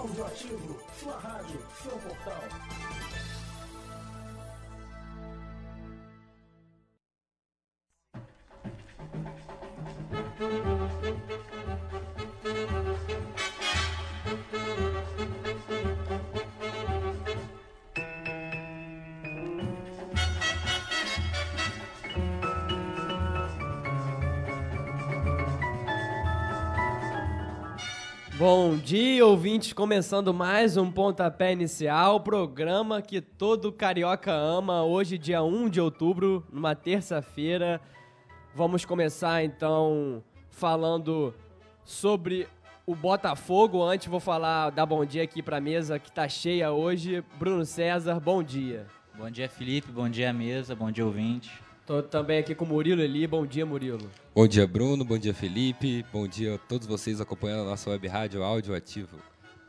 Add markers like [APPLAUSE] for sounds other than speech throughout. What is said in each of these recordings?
Áudio Ativo, sua rádio, seu portal. Bom dia, ouvintes, começando mais um Pontapé Inicial, programa que todo carioca ama, hoje dia 1 de outubro, numa terça-feira. Vamos começar então falando sobre o Botafogo. Antes vou falar, dar bom dia aqui pra mesa que tá cheia hoje. Bruno César, bom dia. Bom dia, Felipe. Bom dia, mesa. Bom dia, ouvinte. Tô também aqui com o Murilo Eli. Bom dia, Murilo. Bom dia, Bruno. Bom dia, Felipe. Bom dia a todos vocês acompanhando a nossa web rádio Áudio Ativo.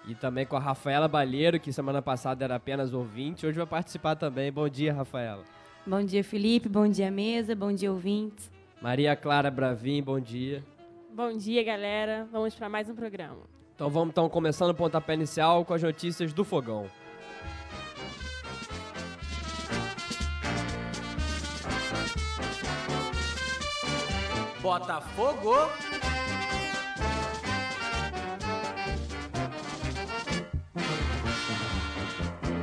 E também com a Rafaela Balheiro, que semana passada era apenas ouvinte, hoje vai participar também. Bom dia, Rafaela. Bom dia, Felipe. Bom dia, mesa. Bom dia, ouvintes. Maria Clara Bravin, bom dia. Bom dia, galera. Vamos para mais um programa. Então vamos então começando o pontapé inicial com as notícias do fogão. Botafogo.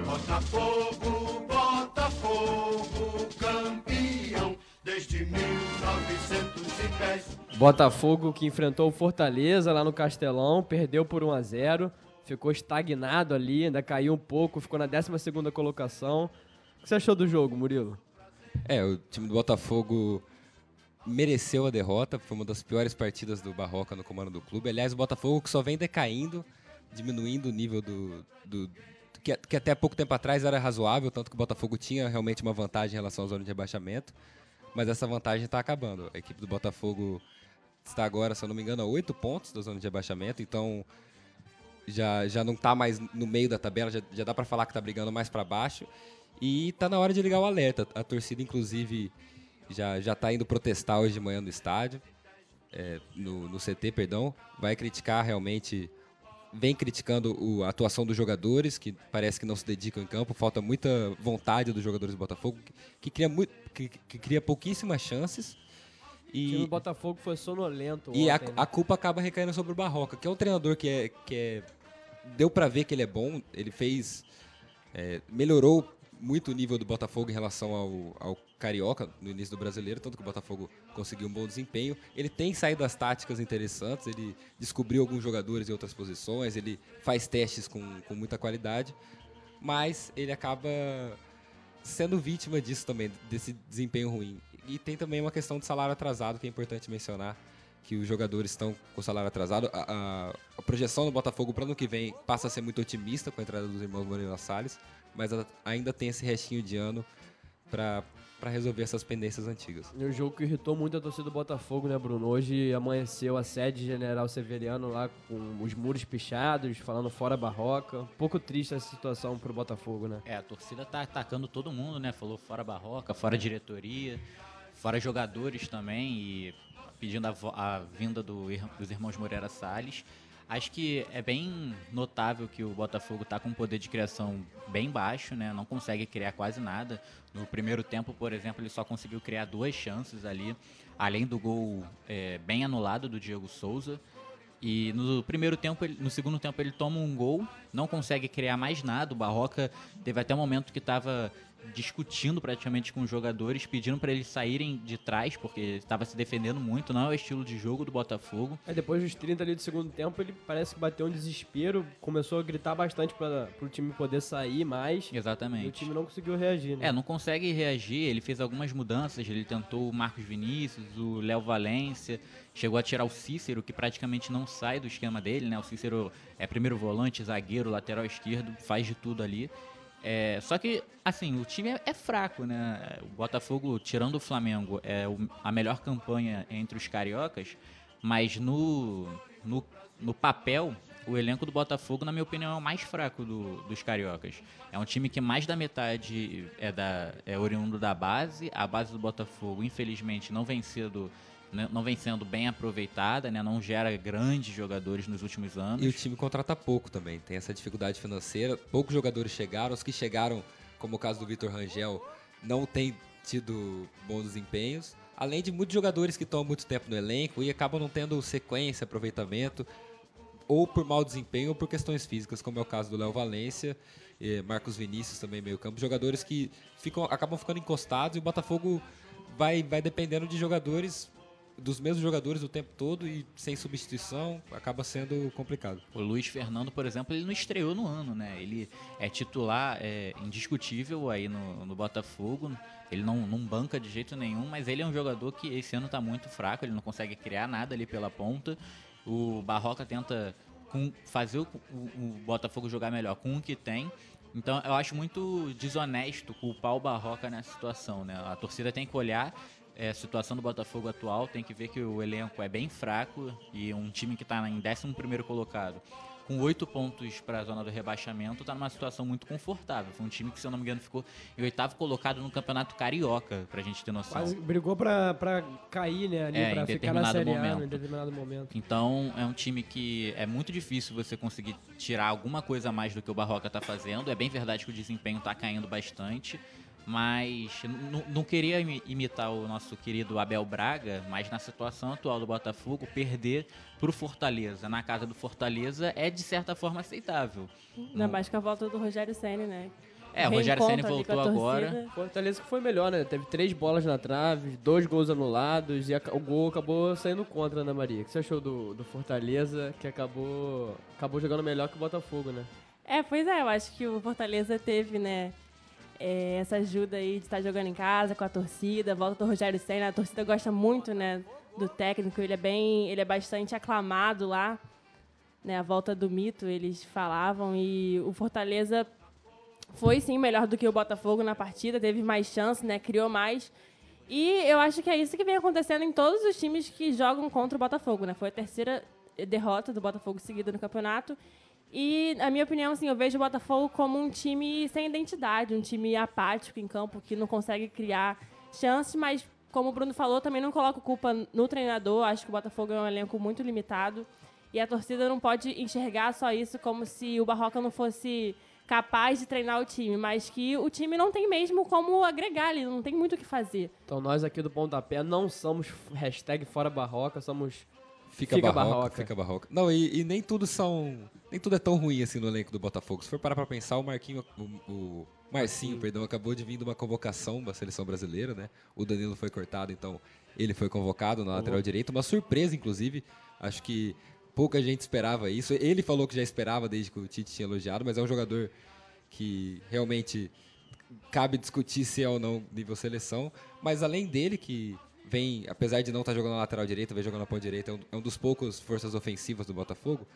Botafogo, Botafogo, campeão desde 1910. Botafogo que enfrentou o Fortaleza lá no Castelão, perdeu por 1 a 0 ficou estagnado ali, ainda caiu um pouco, ficou na 12ª colocação. O que você achou do jogo, Murilo? É, o time do Botafogo mereceu a derrota, foi uma das piores partidas do Barroca no comando do clube. Aliás, o Botafogo que só vem decaindo, diminuindo o nível do. do que, que até pouco tempo atrás era razoável, tanto que o Botafogo tinha realmente uma vantagem em relação à zona de rebaixamento, mas essa vantagem está acabando. A equipe do Botafogo está agora, se eu não me engano, a oito pontos da zona de rebaixamento, então já, já não está mais no meio da tabela, já, já dá para falar que está brigando mais para baixo. E está na hora de ligar o alerta. A torcida, inclusive, já já está indo protestar hoje de manhã no estádio, é, no, no CT, perdão. Vai criticar realmente, vem criticando o, a atuação dos jogadores, que parece que não se dedicam em campo. Falta muita vontade dos jogadores do Botafogo, que, que cria, muito, que, que cria pouquíssimas chances. O time do Botafogo foi sonolento E a, ontem, né? a culpa acaba recaindo sobre o Barroca, que é um treinador que é. Que é deu pra ver que ele é bom, ele fez. é, melhorou muito o nível do Botafogo em relação ao, ao Carioca no início do brasileiro, tanto que o Botafogo conseguiu um bom desempenho. Ele tem saído das táticas interessantes, ele descobriu alguns jogadores em outras posições, ele faz testes com, com muita qualidade, mas ele acaba sendo vítima disso também, desse desempenho ruim. E tem também uma questão de salário atrasado que é importante mencionar, que os jogadores estão com salário atrasado. A, a- a projeção do Botafogo para ano que vem passa a ser muito otimista com a entrada dos irmãos Moreira Salles, mas a- ainda tem esse restinho de ano para resolver essas pendências antigas. E o jogo que irritou muito a torcida do Botafogo, né, Bruno? Hoje amanheceu a sede General Severiano lá com os muros pichados, falando fora barroca. Um pouco triste essa situação pro Botafogo, né? É, a torcida tá atacando todo mundo, né? Falou fora Barroca, fora diretoria, fora jogadores também e pedindo a, a vinda do dos irmãos Moreira Salles. Acho que é bem notável que o Botafogo tá com um poder de criação bem baixo, né? Não consegue criar quase nada. No primeiro tempo, por exemplo, ele só conseguiu criar duas chances ali, além do gol é, bem anulado do Diego Souza. E no primeiro tempo, no segundo tempo, ele toma um gol, não consegue criar mais nada. O Barroca teve até um momento que estava discutindo praticamente com os jogadores, pedindo para eles saírem de trás, porque estava se defendendo muito. Não é o estilo de jogo do Botafogo. Depois dos 30 ali do segundo tempo, ele parece que bateu um desespero, começou a gritar bastante para pro time poder sair mais. E o Exatamente. time não conseguiu reagir, né? É, não consegue reagir. Ele fez algumas mudanças. Ele tentou o Marcos Vinícius, o Léo Valência. Chegou a tirar o Cícero, que praticamente não sai do esquema dele, né? O Cícero é primeiro volante, zagueiro, lateral esquerdo, faz de tudo ali. É, só que, assim, o time é, é fraco, né? O Botafogo, tirando o Flamengo, é o- a melhor campanha entre os cariocas, mas no, no, no papel, o elenco do Botafogo, na minha opinião, é o mais fraco do- dos cariocas. É um time que mais da metade é, da, é oriundo da base. A base do Botafogo, infelizmente, não vem né, não vem sendo bem aproveitada, né, não gera grandes jogadores nos últimos anos. E o time contrata pouco também, tem essa dificuldade financeira. Poucos jogadores chegaram, os que chegaram, como o caso do Vitor Rangel, não tem tido bons desempenhos. Além de muitos jogadores que estão há muito tempo no elenco e acabam não tendo sequência, aproveitamento, ou por mau desempenho ou por questões físicas, como é o caso do Léo Valência, eh, Marcos Vinícius também meio campo, jogadores que ficam, acabam ficando encostados e o Botafogo vai, vai dependendo de jogadores dos mesmos jogadores o tempo todo e sem substituição acaba sendo complicado. O Luiz Fernando, por exemplo, ele não estreou no ano, né? Ele é titular é, indiscutível aí no, no Botafogo. Ele não, não banca de jeito nenhum, mas ele é um jogador que esse ano está muito fraco, ele não consegue criar nada ali pela ponta. O Barroca tenta com, fazer o, o, Botafogo jogar melhor com o que tem. Então eu acho muito desonesto culpar o Barroca nessa situação, né? A torcida tem que olhar é, a situação do Botafogo atual, tem que ver que o elenco é bem fraco e um time que está em 11 colocado, com oito pontos para a zona do rebaixamento, está numa situação muito confortável. Foi um time que, se eu não me engano, ficou em oitavo colocado no Campeonato Carioca, para a gente ter noção. Quase brigou pra cair, né? Ali, É, em ficar na Série A em determinado momento. Então é um time que é muito difícil você conseguir tirar alguma coisa a mais do que o Barroca está fazendo. É bem verdade que o desempenho está caindo bastante, mas não queria imi- imitar o nosso querido Abel Braga, mas na situação atual do Botafogo, perder pro Fortaleza na casa do Fortaleza é de certa forma aceitável. Ainda mais com a volta do Rogério Senna, né? É, o Rogério com voltou agora. Fortaleza que foi melhor, né? Teve três bolas na trave, dois gols anulados e o gol acabou saindo contra, Ana Maria. O que você achou do, do Fortaleza, que acabou, acabou jogando melhor que o Botafogo, né? É, pois é, eu acho que o Fortaleza teve, né, é, essa ajuda aí de estar jogando em casa com a torcida, volta do Rogério Senna, a torcida gosta muito, né, do técnico, ele é bem, ele é bastante aclamado lá, né, a volta do mito, eles falavam, e o Fortaleza foi sim melhor do que o Botafogo na partida, teve mais chance, né, criou mais, e eu acho que é isso que vem acontecendo em todos os times que jogam contra o Botafogo, né, foi a terceira derrota do Botafogo seguida no campeonato, e, na minha opinião, assim, eu vejo o Botafogo como um time sem identidade, um time apático em campo, que não consegue criar chances, mas, como o Bruno falou, também não coloco culpa no treinador. Acho que o Botafogo é um elenco muito limitado. E a torcida não pode enxergar só isso como se o Barroca não fosse capaz de treinar o time, mas que o time não tem mesmo como agregar ali, não tem muito o que fazer. Então nós aqui do Pontapé não somos hashtag fora barroca, somos Fica, Fica barroca, barroca. fica barroca. Não, e, e nem tudo são. Nem tudo é tão ruim assim no elenco do Botafogo. Se for parar pra pensar, o Marquinho. O, o Marcinho, perdão, acabou de vir de uma convocação da seleção brasileira, né? O Danilo foi cortado, então ele foi convocado na lateral direita. Uma surpresa, inclusive. Acho que pouca gente esperava isso. Ele falou que já esperava desde que o Tite tinha elogiado, mas é um jogador que realmente cabe discutir se é ou não nível seleção. Mas além dele, que vem, apesar de não estar jogando na lateral direita, vem jogando na ponta direita, é um, é um dos poucos forças ofensivas do Botafogo.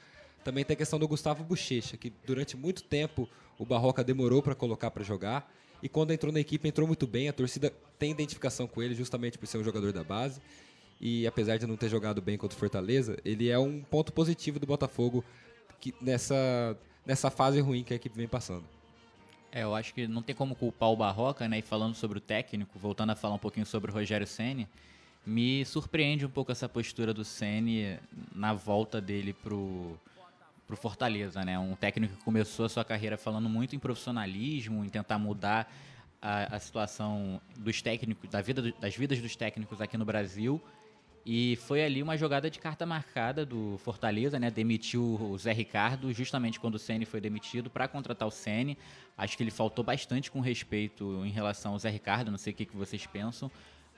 Também tem a questão do Gustavo Bochecha, que durante muito tempo o Barroca demorou para colocar para jogar. E quando entrou na equipe, entrou muito bem. A torcida tem identificação com ele, justamente por ser um jogador da base. E apesar de não ter jogado bem contra o Fortaleza, ele é um ponto positivo do Botafogo que, nessa, nessa fase ruim que a equipe vem passando. É, eu acho que não tem como culpar o Barroca, né? E falando sobre o técnico, voltando a falar um pouquinho sobre o Rogério Ceni, me surpreende um pouco essa postura do Ceni na volta dele pro pro Fortaleza, né? Um técnico que começou a sua carreira falando muito em profissionalismo, em tentar mudar a, a situação dos técnicos, da vida das vidas dos técnicos aqui no Brasil. E foi ali uma jogada de carta marcada do Fortaleza, né? Demitiu o Zé Ricardo justamente quando o Ceni foi demitido para contratar o Ceni. Acho que ele faltou bastante com respeito em relação ao Zé Ricardo, não sei o que, vocês pensam.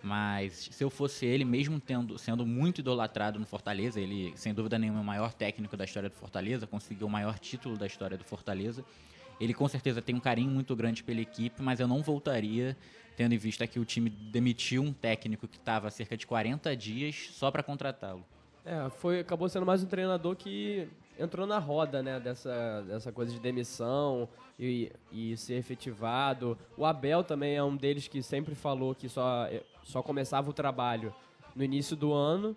Mas se eu fosse ele, mesmo tendo, sendo muito idolatrado no Fortaleza, ele, sem dúvida nenhuma, é o maior técnico da história do Fortaleza, conseguiu o maior título da história do Fortaleza. Ele com certeza tem um carinho muito grande pela equipe, mas eu não voltaria, tendo em vista que o time demitiu um técnico que estava cerca de 40 dias só para contratá-lo. É, foi, acabou sendo mais um treinador que entrou na roda, né, dessa, dessa coisa de demissão e, e ser efetivado. O Abel também é um deles que sempre falou que só, só começava o trabalho no início do ano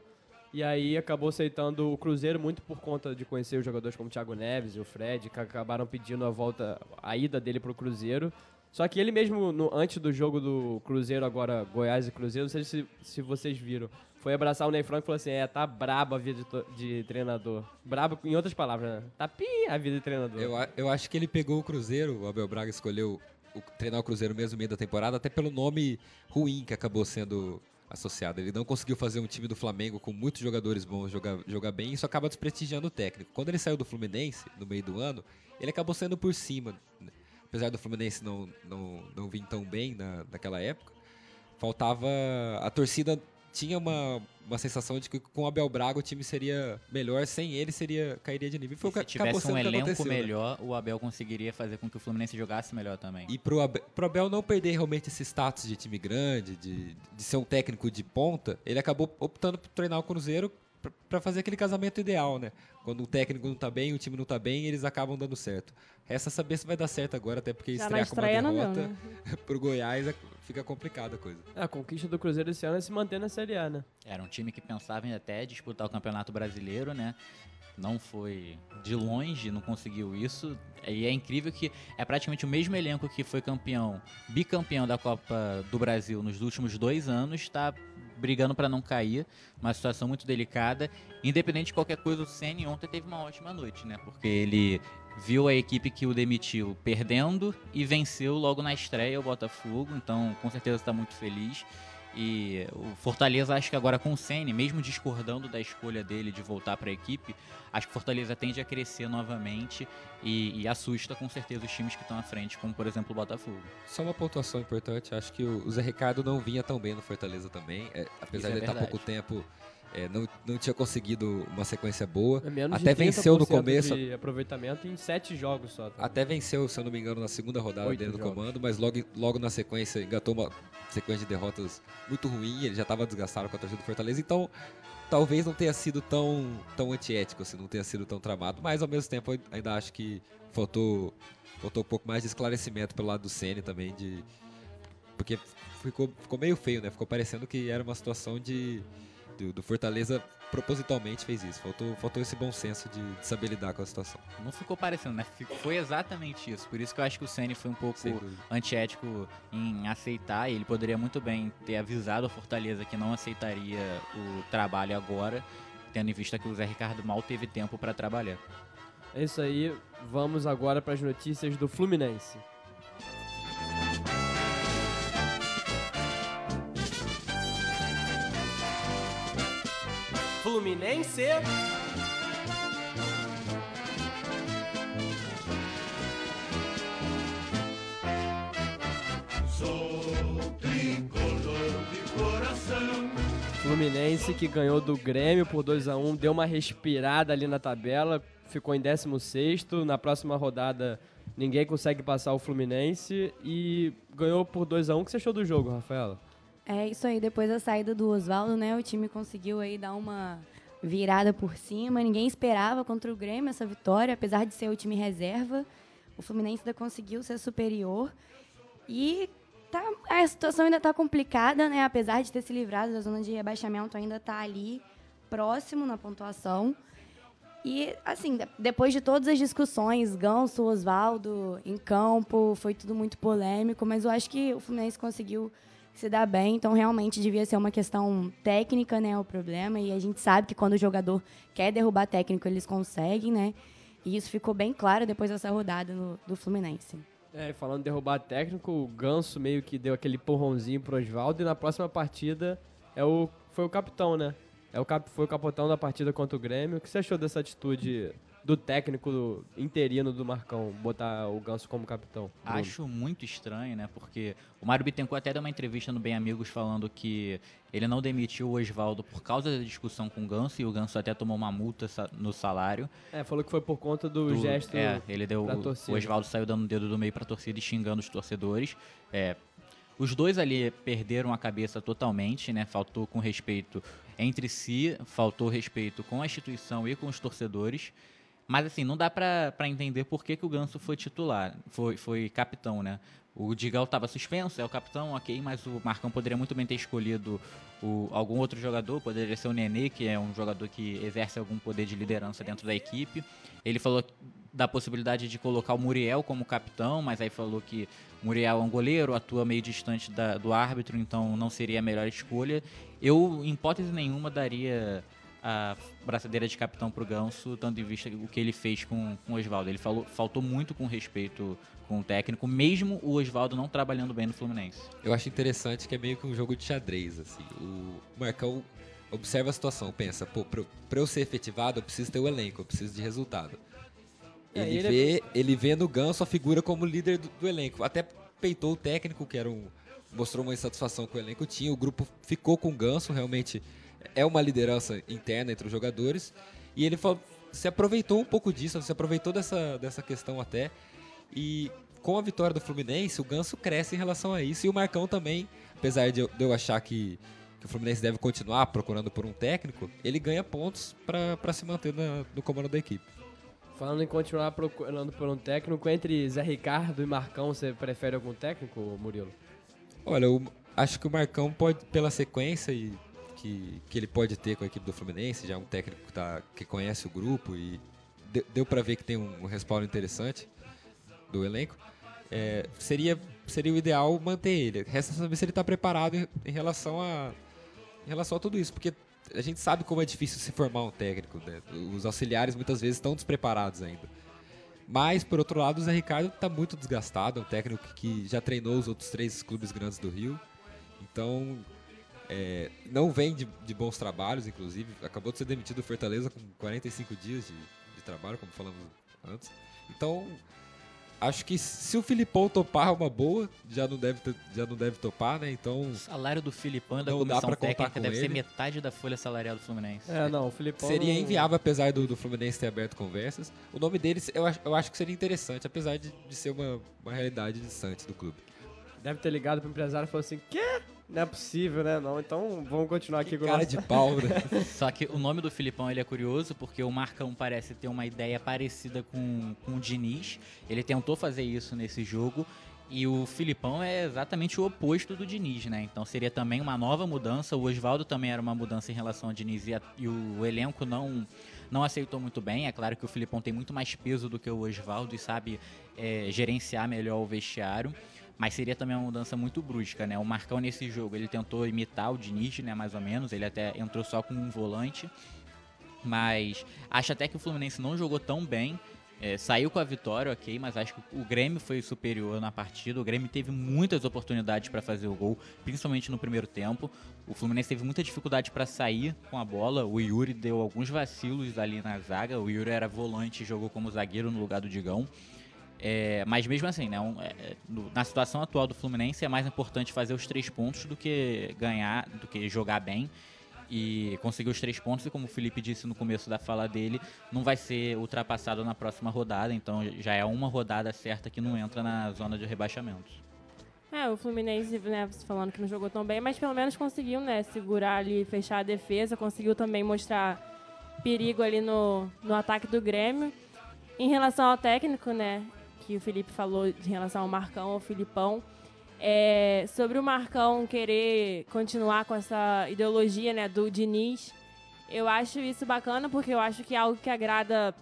e aí acabou aceitando o Cruzeiro muito por conta de conhecer os jogadores como o Thiago Neves e o Fred, que acabaram pedindo a volta, a ida dele pro Cruzeiro. Só que ele mesmo, no- antes do jogo do Cruzeiro, agora Goiás e Cruzeiro, não sei se, se vocês viram, foi abraçar o Ney Franco e falou assim: é, tá brabo a vida de, de treinador. Brabo, em outras palavras, né? Tá pi a vida de treinador. Eu, eu acho que ele pegou o Cruzeiro, o Abel Braga escolheu o, treinar o Cruzeiro mesmo no meio da temporada, até pelo nome ruim que acabou sendo associado. Ele não conseguiu fazer um time do Flamengo com muitos jogadores bons jogar, jogar bem, e isso acaba desprestigiando o técnico. Quando ele saiu do Fluminense, no meio do ano, ele acabou saindo por cima. né? Apesar do Fluminense não, não, não vir tão bem na, naquela época, faltava. A torcida tinha uma, uma sensação de que com o Abel Braga o time seria melhor, sem ele seria cairia de nível. Foi Se tivesse um elenco né? melhor, o Abel conseguiria fazer com que o Fluminense jogasse melhor também. E pro Abel, pro Abel não perder realmente esse status de time grande, de, de ser um técnico de ponta, ele acabou optando por treinar o Cruzeiro pra- pra fazer aquele casamento ideal, né? Quando o técnico não tá bem, o time não tá bem, eles acabam dando certo. Resta saber se vai dar certo agora, até porque Já na estrear com uma estreia não derrota né? [LAUGHS] pro Goiás é- fica complicada a coisa. É, A conquista do Cruzeiro esse ano é se manter na Série A, né? Era um time que pensava em até disputar o Campeonato Brasileiro, né? Não foi de longe, não conseguiu isso. E é incrível que é praticamente o mesmo elenco que foi campeão, bicampeão da Copa do Brasil nos últimos dois anos, está brigando para não cair. Uma situação muito delicada. Independente de qualquer coisa, o Ceni ontem teve uma ótima noite, né? Porque ele viu a equipe que o demitiu perdendo e venceu logo na estreia o Botafogo. Então, com certeza está muito feliz. E o Fortaleza, acho que agora com o Ceni, mesmo discordando da escolha dele de voltar para a equipe, acho que o Fortaleza tende a crescer novamente e, e assusta com certeza os times que estão à frente, como por exemplo o Botafogo. Só uma pontuação importante, acho que o Zé Ricardo não vinha tão bem no Fortaleza também. É, apesar Isso é de ele estar verdade. pouco tempo, é, não, não tinha conseguido uma sequência boa. É Até de 30% venceu no começo. de aproveitamento em sete jogos só. tá? Até venceu, se eu não me engano, na segunda rodada Oito dele no jogos. comando, mas logo, logo na sequência engatou uma sequência de derrotas muito ruim, ele já estava desgastado com a torcida do Fortaleza, então talvez não tenha sido tão, tão antiético, assim, não tenha sido tão tramado, mas ao mesmo tempo ainda acho que faltou, faltou um pouco mais de esclarecimento pelo lado do Ceni também, de porque ficou, ficou meio feio, né? Ficou parecendo que era uma situação de do, do Fortaleza propositalmente fez isso. Faltou, faltou esse bom senso de, de saber lidar com a situação. Não ficou parecendo, né? Foi exatamente isso. Por isso que eu acho que o Ceni foi um pouco antiético em aceitar. e Ele poderia muito bem ter avisado a Fortaleza que não aceitaria o trabalho agora, tendo em vista que o Zé Ricardo mal teve tempo para trabalhar. É isso aí, vamos agora para as notícias do Fluminense. Fluminense. Sou tricolor de coração. Fluminense que ganhou do Grêmio por 2 a 1 deu uma respirada ali na tabela, ficou em 16º, na próxima rodada ninguém consegue passar o Fluminense e ganhou por 2 a 1 O que você achou do jogo, Rafaela? É isso aí, depois da saída do Oswaldo, né? O time conseguiu aí dar uma virada por cima. Ninguém esperava contra o Grêmio essa vitória, apesar de ser o time reserva. O Fluminense ainda conseguiu ser superior. E tá, a situação ainda tá complicada, né? Apesar de ter se livrado da zona de rebaixamento, ainda tá ali próximo na pontuação. E, assim, de- depois de todas as discussões, Ganso, Oswaldo, em campo, foi tudo muito polêmico, mas eu acho que o Fluminense conseguiu se dar bem, então realmente devia ser uma questão técnica, né, o problema, e a gente sabe que quando o jogador quer derrubar técnico, eles conseguem, né, e isso ficou bem claro depois dessa rodada no- do Fluminense. É, falando em derrubar técnico, o Ganso meio que deu aquele porrãozinho pro Oswaldo e na próxima partida é o, foi o capitão, né? É o cap, foi o capitão da partida contra o Grêmio. O que você achou dessa atitude do técnico interino do Marcão, botar o Ganso como capitão? Bruno? Acho muito estranho, né? Porque o Mário Bittencourt até deu uma entrevista no Bem Amigos falando que ele não demitiu o Oswaldo por causa da discussão com o Ganso e o Ganso até tomou uma multa no salário. É, falou que foi por conta do, do- gesto. É, ele deu. o Oswaldo saiu dando o dedo do meio pra torcida e xingando os torcedores. É, os dois ali perderam a cabeça totalmente, né? Faltou com respeito entre si, faltou respeito com a instituição e com os torcedores. Mas assim, não dá pra entender por que, que o Ganso foi titular, foi, foi capitão, né? O Digal estava suspenso, é o capitão, ok, mas o Marcão poderia muito bem ter escolhido o, algum outro jogador, poderia ser o Nenê, que é um jogador que exerce algum poder de liderança dentro da equipe. Ele falou da possibilidade de colocar o Muriel como capitão, mas aí falou que Muriel é um goleiro, atua meio distante da, do árbitro, então não seria a melhor escolha. Eu, em hipótese nenhuma, daria a braçadeira de capitão pro Ganso, tendo em vista o que ele fez com, com o Oswaldo. Ele falou, faltou muito com respeito com o técnico, mesmo o Oswaldo não trabalhando bem no Fluminense. Eu acho interessante que é meio que um jogo de xadrez, assim. O Marcão observa a situação, pensa, pô, pra, pra eu ser efetivado, eu preciso ter o elenco, eu preciso de resultado. É, Ele, ele é- vê, ele vê no Ganso a figura como líder do, do elenco. Até peitou o técnico, que era um. mostrou uma insatisfação com o elenco tinha. O grupo ficou com o Ganso, realmente é uma liderança interna entre os jogadores. E ele falou- se aproveitou um pouco disso, se aproveitou dessa, dessa questão até. E com a vitória do Fluminense, o Ganso cresce em relação a isso. E o Marcão também, apesar de eu, de eu achar que, que o Fluminense deve continuar procurando por um técnico, ele ganha pontos para se manter na- no comando da equipe. Falando em continuar procurando por um técnico, entre Zé Ricardo e Marcão, você prefere algum técnico, Murilo? Olha, eu acho que o Marcão pode, pela sequência e que, que ele pode ter com a equipe do Fluminense, já é um técnico que, tá, que conhece o grupo e de- deu para ver que tem um, um respaldo interessante do elenco, é, seria, seria o ideal manter ele. Resta saber se ele está preparado em, em relação a em relação a tudo isso, porque a gente sabe como é difícil se formar um técnico, né? Os auxiliares muitas vezes estão despreparados ainda. Mas, por outro lado, o Zé Ricardo está muito desgastado, é um técnico que já treinou os outros três clubes grandes do Rio. Então, é, não vem de, de bons trabalhos, inclusive. Acabou de ser demitido do Fortaleza com 45 dias de, de trabalho, como falamos antes. Então, acho que se o Filipão topar é uma boa, já não deve, ter- já não deve topar, né? Então, O salário do Filipão e da Não dá comissão técnica com deve ser ele. metade da folha salarial do Fluminense. É, não, o Filipão... Seria não- inviável, apesar do, do Fluminense ter aberto conversas. O nome deles, eu, acho- eu acho que seria interessante, apesar de, de ser uma, uma realidade distante do clube. Deve ter ligado pro empresário e falou assim, quê? Não é possível, né? Não, então vamos continuar aqui com o Cara nosso... de pau, [LAUGHS] né? Só que o nome do Filipão ele é curioso porque o Marcão parece ter uma ideia parecida com, com o Diniz. Ele tentou fazer isso nesse jogo. E o Filipão é exatamente o oposto do Diniz, né? Então seria também uma nova mudança. O Oswaldo também era uma mudança em relação ao Diniz e, a- e o elenco não, não aceitou muito bem. É claro que o Filipão tem muito mais peso do que o Oswaldo e sabe é, gerenciar melhor o vestiário. Mas seria também uma mudança muito brusca, né? O Marcão nesse jogo, ele tentou imitar o Diniz, né? Mais ou menos. Ele até entrou só com um volante. Mas acho até que o Fluminense não jogou tão bem. É, saiu com a vitória, ok, mas acho que o Grêmio foi superior na partida. O Grêmio teve muitas oportunidades para fazer o gol, principalmente no primeiro tempo. O Fluminense teve muita dificuldade para sair com a bola. O Yuri deu alguns vacilos ali na zaga. O Yuri era volante e jogou como zagueiro no lugar do Digão. É, mas mesmo assim, né, um, é, é, no- na situação atual do Fluminense é mais importante fazer os três pontos do que ganhar, do que jogar bem e conseguir os três pontos. E como o Felipe disse no começo da fala dele, não vai ser ultrapassado na próxima rodada, então já é uma rodada certa que não entra na zona de rebaixamento. É, o Fluminense, né, falando que não jogou tão bem, mas pelo menos conseguiu, né, segurar ali, fechar a defesa, conseguiu também mostrar perigo ali no, no ataque do Grêmio. Em relação ao técnico, né, que o Felipe falou de relação ao Marcão, ao Filipão, é, sobre o Marcão querer continuar com essa ideologia, né, do Diniz, eu acho isso bacana porque eu acho que é algo que agrada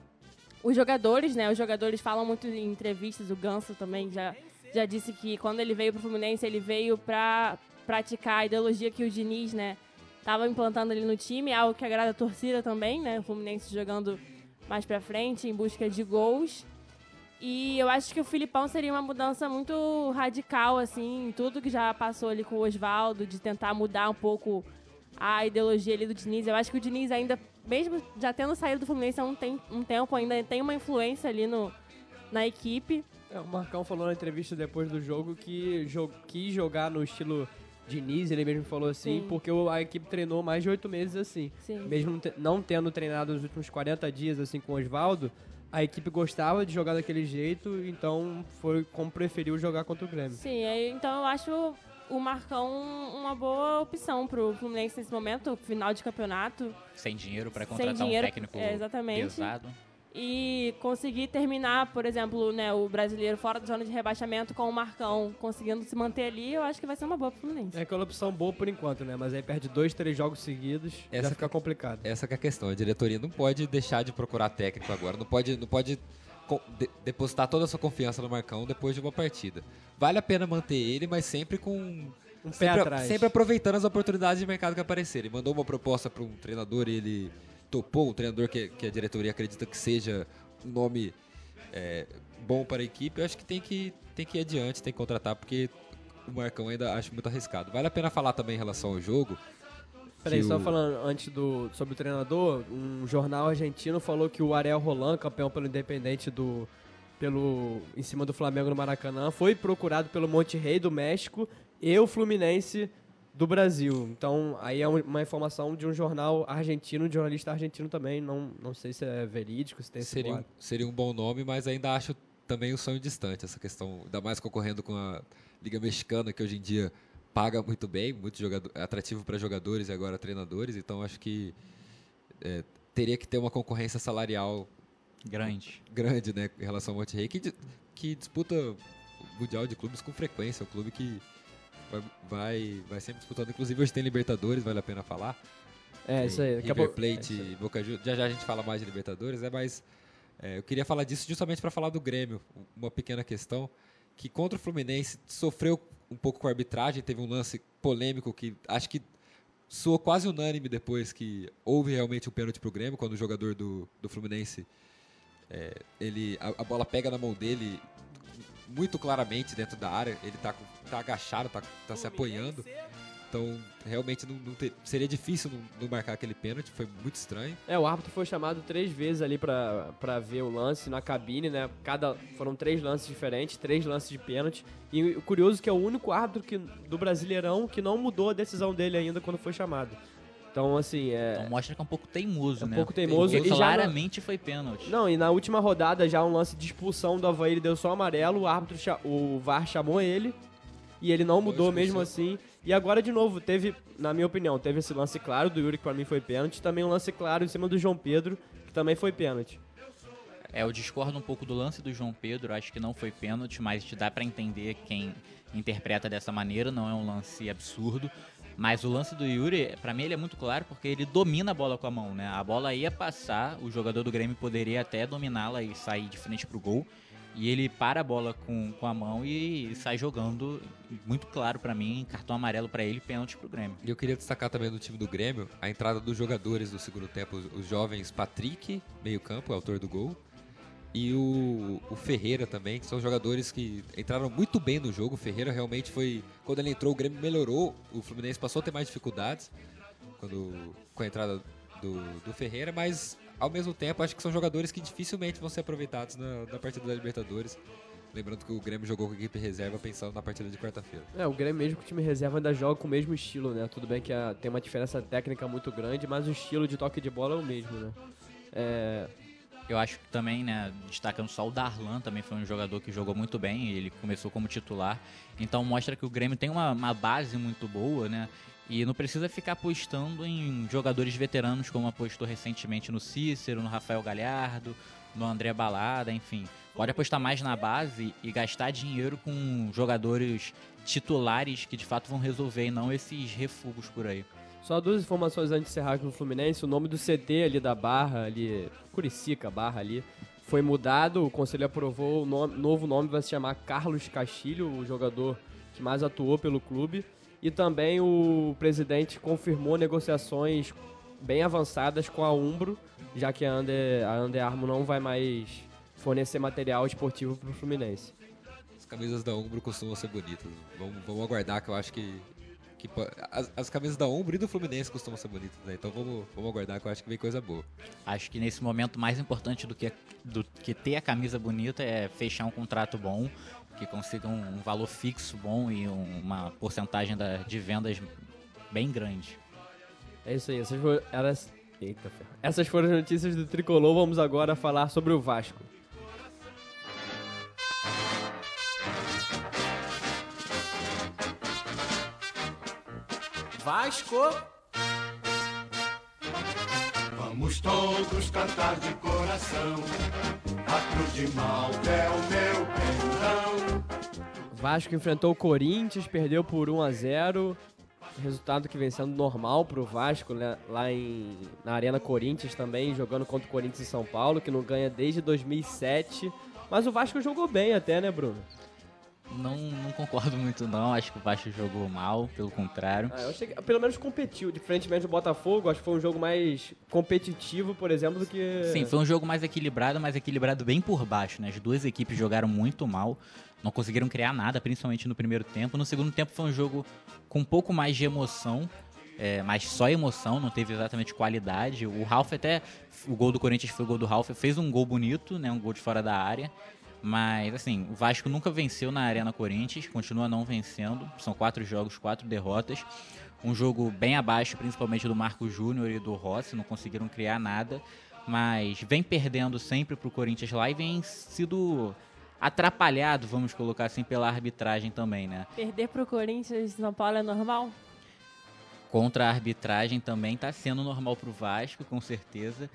os jogadores, né? Os jogadores falam muito em entrevistas, o Ganso também já, já disse que quando ele veio pro Fluminense, ele veio pra praticar a ideologia que o Diniz, né, implantando ali no time, algo que agrada a torcida também, né? O Fluminense jogando mais pra frente, em busca de gols. E eu acho que o Filipão seria uma mudança muito radical, assim, em tudo que já passou ali com o Oswaldo, de tentar mudar um pouco a ideologia ali do Diniz. Eu acho que o Diniz ainda, mesmo já tendo saído do Fluminense há um, tem- um tempo, ainda tem uma influência ali no, na equipe. É, o Marcão falou na entrevista depois do jogo que jo quis jogar no estilo Diniz, ele mesmo falou assim, Sim. porque a equipe treinou mais de oito meses assim. Sim. Mesmo não te- não tendo treinado os últimos 40 dias assim com o Oswaldo, a equipe gostava de jogar daquele jeito, então foi como preferiu jogar contra o Grêmio. Sim, então eu acho o Marcão uma boa opção pro Fluminense nesse momento, final de campeonato. Sem dinheiro para contratar dinheiro, um técnico é, exatamente. pesado. E conseguir terminar, por exemplo, né, o brasileiro fora da zona de rebaixamento com o Marcão conseguindo se manter ali, eu acho que vai ser uma boa pro Fluminense. É aquela opção boa por enquanto, né? Mas aí perde dois, três jogos seguidos, Essa já fica complicado. Essa que é a questão. A diretoria não pode deixar de procurar técnico agora. Não pode, não pode de- depositar toda a sua confiança no Marcão depois de uma partida. Vale a pena manter ele, mas sempre com Um pé sempre, atrás. sempre aproveitando as oportunidades de mercado que aparecerem. Mandou uma proposta para um treinador e ele topou, um treinador que, que a diretoria acredita que seja um nome é, bom para a equipe. Eu acho que tem que tem que ir adiante, tem que contratar, porque o Marcão ainda acho muito arriscado. Vale a pena falar também em relação ao jogo. Peraí, só o- falando antes do, sobre o treinador, um jornal argentino falou que o Ariel Roland, campeão pelo Independente do pelo em cima do Flamengo no Maracanã, foi procurado pelo Monte Rei do México e o Fluminense do Brasil. Então, aí é um- uma informação de um jornal argentino, de jornalista argentino também, não, não sei se é verídico, se tem esse seria, um, seria um bom nome, mas ainda acho também um sonho distante essa questão, ainda mais concorrendo com a Liga Mexicana, que hoje em dia paga muito bem, muito jogador, é atrativo para jogadores e agora treinadores, então acho que é, teria que ter uma concorrência salarial Grande. grande né, em relação ao Monterrey, que, que disputa o Mundial de Clubes com frequência, é um clube que vai, vai, vai sempre disputando, inclusive hoje tem Libertadores, vale a pena falar. É, isso aí. River pouco- Plate é Boca Juniors. Já já a gente fala mais de Libertadores, é mas é, eu queria falar disso justamente para falar do Grêmio. Uma pequena questão que contra o Fluminense sofreu um pouco com a arbitragem, teve um lance polêmico que acho que soou quase unânime depois que houve realmente um pênalti pro Grêmio quando o jogador do, do Fluminense é, ele a, a bola pega na mão dele muito claramente dentro da área, ele tá, tá agachado, tá, tá se apoiando. Então, realmente não, não ter- seria difícil não, não marcar aquele pênalti, foi muito estranho. É, o árbitro foi chamado três vezes ali pra ver o lance na cabine, né? Cada, foram três lances diferentes, três lances de pênalti. E o curioso é que é o único árbitro que, do Brasileirão que não mudou a decisão dele ainda quando foi chamado. Então, assim, é... Então mostra que é um pouco teimoso, É um né? pouco teimoso Porque e claramente foi pênalti. Não, e na última rodada já um lance de expulsão do Havaí, ele deu só amarelo, o árbitro, cha- o VAR chamou ele e ele não mudou mesmo assim. E agora de novo, teve, na minha opinião, teve esse lance claro do Yuri que pra mim foi pênalti, também um lance claro em cima do João Pedro, que também foi pênalti. É, eu discordo um pouco do lance do João Pedro, acho que não foi pênalti, mas te dá pra entender quem interpreta dessa maneira, não é um lance absurdo. Mas o lance do Yuri, pra mim ele é muito claro porque ele domina a bola com a mão, né? A bola ia passar, o jogador do Grêmio poderia até dominá-la e sair de frente pro gol. E ele para a bola com, com a mão e sai jogando, muito claro pra mim, cartão amarelo pra ele, pênalti pro Grêmio. E eu queria destacar também no time do Grêmio a entrada dos jogadores do segundo tempo, os, os jovens Patrick, meio-campo, autor do gol, e o, o Ferreira também, que são jogadores que entraram muito bem no jogo. O Ferreira realmente foi. Quando ele entrou, o Grêmio melhorou, o Fluminense passou a ter mais dificuldades quando, com a entrada do, do Ferreira, mas ao mesmo tempo acho que são jogadores que dificilmente vão ser aproveitados na, na partida da Libertadores. Lembrando que o Grêmio jogou com a equipe reserva pensando na partida de quarta-feira. É, o Grêmio mesmo com o time reserva ainda joga com o mesmo estilo, né? Tudo bem que a- tem uma diferença técnica muito grande, mas o estilo de toque de bola é o mesmo, né? É, Eu acho que também, né, destacando só o Darlan, também foi um jogador que jogou muito bem, ele começou como titular. Então mostra que o Grêmio tem uma, uma base muito boa, né? E não precisa ficar apostando em jogadores veteranos, como apostou recentemente no Cícero, no Rafael Galhardo, no André Balada, enfim. Pode apostar mais na base e gastar dinheiro com jogadores titulares que de fato vão resolver e não esses refugos por aí. Só duas informações antes de encerrar aqui no Fluminense. O nome do CT ali da Barra, ali, Curicica, Barra ali, foi mudado. O conselho aprovou o nome- novo nome, vai se chamar Carlos Castilho, o jogador que mais atuou pelo clube. E também o presidente confirmou negociações bem avançadas com a Umbro, já que a Under, a Under Armour não vai mais fornecer material esportivo para o Fluminense. As camisas da Umbro costumam ser bonitas. Vamos, vamos aguardar que eu acho que. Que as, as camisas da Umbro e do Fluminense costumam ser bonitas, né? Então vamos, vamos aguardar que eu acho que vem coisa boa. Acho que nesse momento mais importante do que, do que ter a camisa bonita é fechar um contrato bom, que consiga um, um valor fixo bom e um- uma porcentagem da- de vendas bem grande. É isso aí, essas foram, elas, eita, essas foram as notícias do Tricolor. Vamos agora falar sobre o Vasco. Vasco. Vamos todos cantar de coração. A cruz de Malta é o meu pendão. Vasco enfrentou o Corinthians, perdeu por 1 a 0 Resultado que vem sendo normal pro Vasco, né? Lá em, na Arena Corinthians também, jogando contra o Corinthians em São Paulo, que não ganha desde 2007. Mas o Vasco jogou bem até, né, Bruno? Não, não concordo muito não, acho que o Vasco jogou mal, pelo contrário. Ah, eu achei que pelo menos competiu, diferentemente do Botafogo, acho que foi um jogo mais competitivo, por exemplo, do que... Sim, foi um jogo mais equilibrado, mas equilibrado bem por baixo, né? As duas equipes jogaram muito mal, não conseguiram criar nada, principalmente no primeiro tempo. No segundo tempo foi um jogo com um pouco mais de emoção, é, mas só emoção, não teve exatamente qualidade. O Ralf até, o gol do Corinthians foi o gol do Ralf, fez um gol bonito, né? Um gol de fora da área. Mas, assim, o Vasco nunca venceu na Arena Corinthians, continua não vencendo. São quatro jogos, quatro derrotas. Um jogo bem abaixo, principalmente do Marco Júnior e do Rossi, não conseguiram criar nada. Mas vem perdendo sempre pro Corinthians lá e vem sido atrapalhado, vamos colocar assim, pela arbitragem também, né? Perder pro Corinthians e São Paulo é normal? Contra a arbitragem também tá sendo normal pro Vasco, com certeza.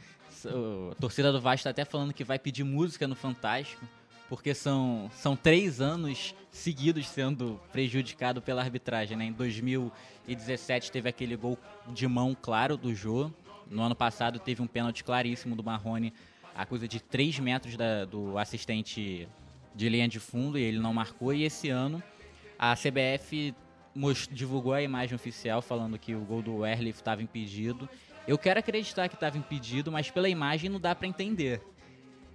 A torcida do Vasco tá até falando que vai pedir música no Fantástico, porque são, são três anos seguidos sendo prejudicado pela arbitragem, né? Em 2017 teve aquele gol de mão claro do Jô. No ano passado teve um pênalti claríssimo do Marrone, a coisa de 3 metros da- do assistente de linha de fundo e ele não marcou. E esse ano a CBF divulgou a imagem oficial falando que o gol do Werley estava impedido. Eu quero acreditar que estava impedido, mas pela imagem não dá para entender.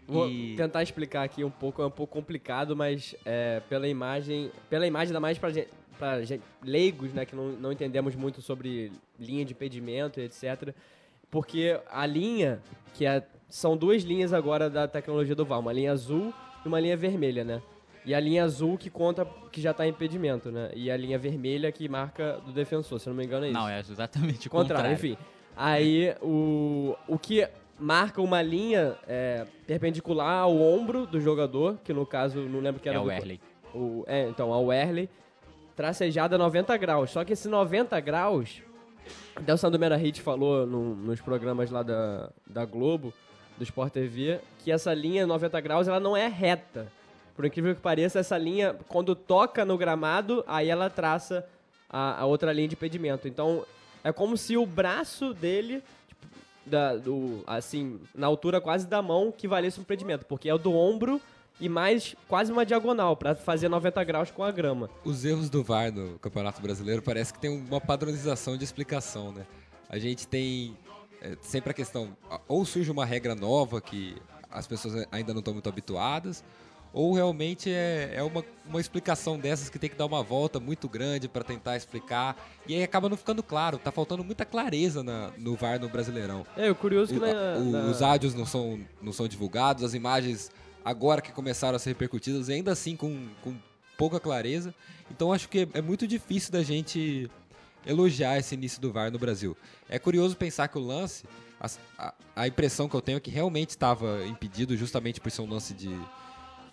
Vou E- tentar explicar aqui um pouco, é um pouco complicado, mas é, pela imagem, pela imagem dá mais pra gente, pra gente leigos, né, que não, não entendemos muito sobre linha de impedimento e etc. Porque a linha, que é, são duas linhas agora da tecnologia do VAR, uma linha azul e uma linha vermelha, né? E a linha azul que conta que já tá em impedimento, né? E a linha vermelha que marca do defensor, se não me engano é isso. Não, é exatamente o contrário, contrário. enfim. Aí o, o que marca uma linha é, perpendicular ao ombro do jogador, que no caso, não lembro que era É o do- Werley. o- é, então, ao Werley, tracejada 90 graus. Só que esse 90 graus, até o Sandomero Hit falou no- nos programas lá da, da Globo, do Sport TV, que essa linha 90 graus, ela não é reta. Por incrível que pareça, essa linha, quando toca no gramado, aí ela traça a, a outra linha de impedimento. Então, é como se o braço dele, da, do, assim, na altura quase da mão, que valesse um impedimento. Porque é o do ombro e mais quase uma diagonal, pra fazer 90 graus com a grama. Os erros do VAR no Campeonato Brasileiro parece que tem uma padronização de explicação, né? A gente tem é, sempre a questão, ou surge uma regra nova que as pessoas ainda não estão muito habituadas, ou realmente é, é uma, uma explicação dessas que tem que dar uma volta muito grande para tentar explicar, e aí acaba não ficando claro, tá faltando muita clareza na- no VAR no Brasileirão. É, o curioso que O- na, o- na- Os áudios não são, não são divulgados, as imagens agora que começaram a ser repercutidas, ainda assim com, com pouca clareza. Então acho que é muito difícil da gente elogiar esse início do VAR no Brasil. É curioso pensar que o lance, as- a, a impressão que eu tenho é que realmente estava impedido justamente por ser um lance de,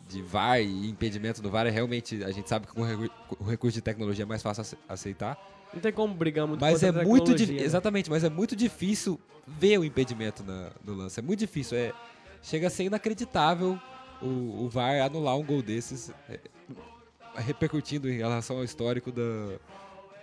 de VAR e impedimento do VAR. É realmente, a gente sabe que com o recur- o recurso de tecnologia é mais fácil ace- aceitar. não tem como brigar muito Mas é muito né? exatamente, mas é muito difícil ver o impedimento na- no lance. É muito difícil, é chega a ser inacreditável o, o VAR anular um gol desses, é, repercutindo em relação ao histórico da-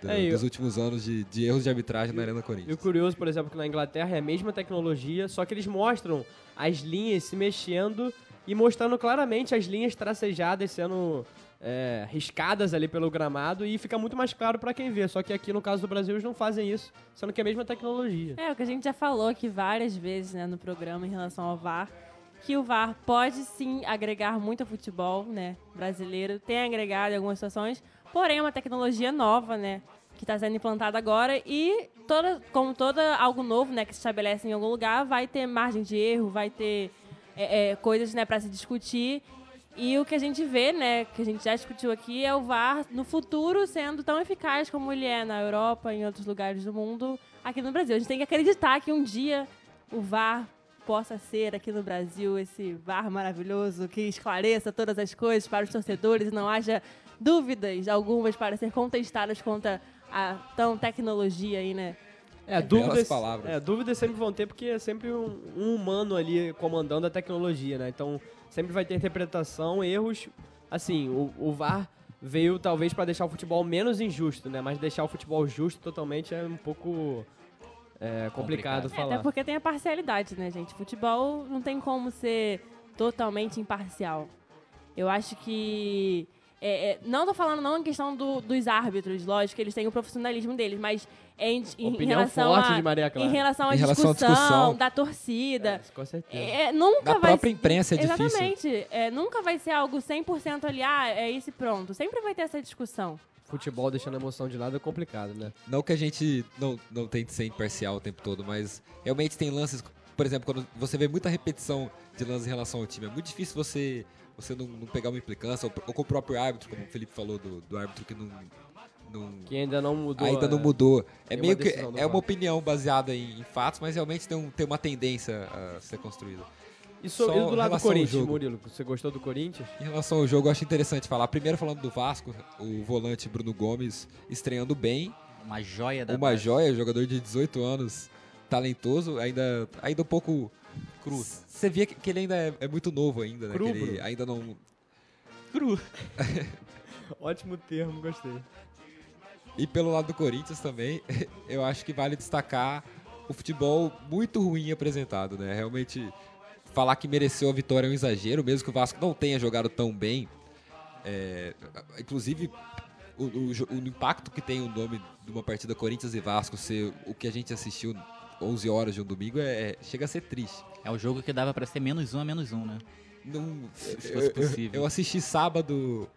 da- É, dos últimos anos de, de erros de arbitragem na Arena E o Corinthians. curioso, por exemplo, que na Inglaterra é a mesma tecnologia, só que eles mostram as linhas se mexendo e mostrando claramente as linhas tracejadas sendo é, riscadas ali pelo gramado e fica muito mais claro pra quem vê. Só que aqui no caso do Brasil eles não fazem isso, sendo que é a mesma tecnologia. É, o que a gente já falou aqui várias vezes né, no programa em relação ao VAR, que o VAR pode sim agregar muito ao futebol né, brasileiro, tem agregado em algumas situações, porém é uma tecnologia nova, né? Que está sendo implantada agora e, toda, como toda algo novo né, que se estabelece em algum lugar, vai ter margem de erro, vai ter é, é, coisas né, para se discutir. E o que a gente vê, né, que a gente já discutiu aqui, é o VAR no futuro sendo tão eficaz como ele é na Europa em outros lugares do mundo, aqui no Brasil. A gente tem que acreditar que um dia o VAR possa ser aqui no Brasil esse VAR maravilhoso que esclareça todas as coisas para os torcedores e não haja dúvidas algumas para ser contestadas contra a tão tecnologia aí, né? É, Belas dúvidas, palavras. é, dúvidas sempre vão ter, porque é sempre um, um humano ali comandando a tecnologia, né? Então, sempre vai ter interpretação, erros. Assim, o, o VAR veio talvez para deixar o futebol menos injusto, né? Mas deixar o futebol justo totalmente é um pouco é, complicado, Complicado. É, falar. até porque tem a parcialidade, né, gente? Futebol não tem como ser totalmente imparcial. Eu acho que. É, é, não tô falando não em questão do- dos árbitros, lógico, que eles têm o profissionalismo deles, mas é em, em Opinião relação forte a, de Maria Clara. em relação à Em relação à discussão, discussão. da torcida. É, com certeza. É, nunca Da vai própria imprensa é difícil. Exatamente. É, nunca vai ser algo 100% ali, ah, é isso e pronto. Sempre vai ter essa discussão. Futebol deixando a emoção de lado é complicado, né? Não que a gente não, não tente ser imparcial o tempo todo, mas realmente tem lances, por exemplo, quando você vê muita repetição de lances em relação ao time, é muito difícil você, você não, não pegar uma implicância, ou, ou com o próprio árbitro, como o Felipe falou, do, do árbitro que não, não, Que ainda não mudou. ainda não é, mudou. É meio que é uma VAR. opinião baseada em, em fatos, mas realmente tem, um, tem uma tendência a ser construída. E, so- Só e do lado do Corinthians. Murilo? Você gostou do Corinthians? Em relação ao jogo, eu acho interessante falar. Primeiro falando do Vasco, o volante Bruno Gomes estreando bem, Uma joia da uma base. joia, jogador de 18 anos, talentoso, ainda, ainda um pouco cru. Você via que, ele ainda é, é muito novo ainda, né? Cru, que ele Bruno. ainda não. [LAUGHS] Ótimo termo, gostei. E pelo lado do Corinthians também, [LAUGHS] eu acho que vale destacar o futebol muito ruim apresentado, né? Realmente falar que mereceu a vitória é um exagero, mesmo que o Vasco não tenha jogado tão bem. É, inclusive, o, o o impacto que tem o nome de uma partida Corinthians e Vasco ser o que a gente assistiu 11 horas de um domingo é, é- chega a ser triste. É o jogo que dava pra ser menos um a menos um, né? Não, Se fosse eu, eu- possível. eu assisti sábado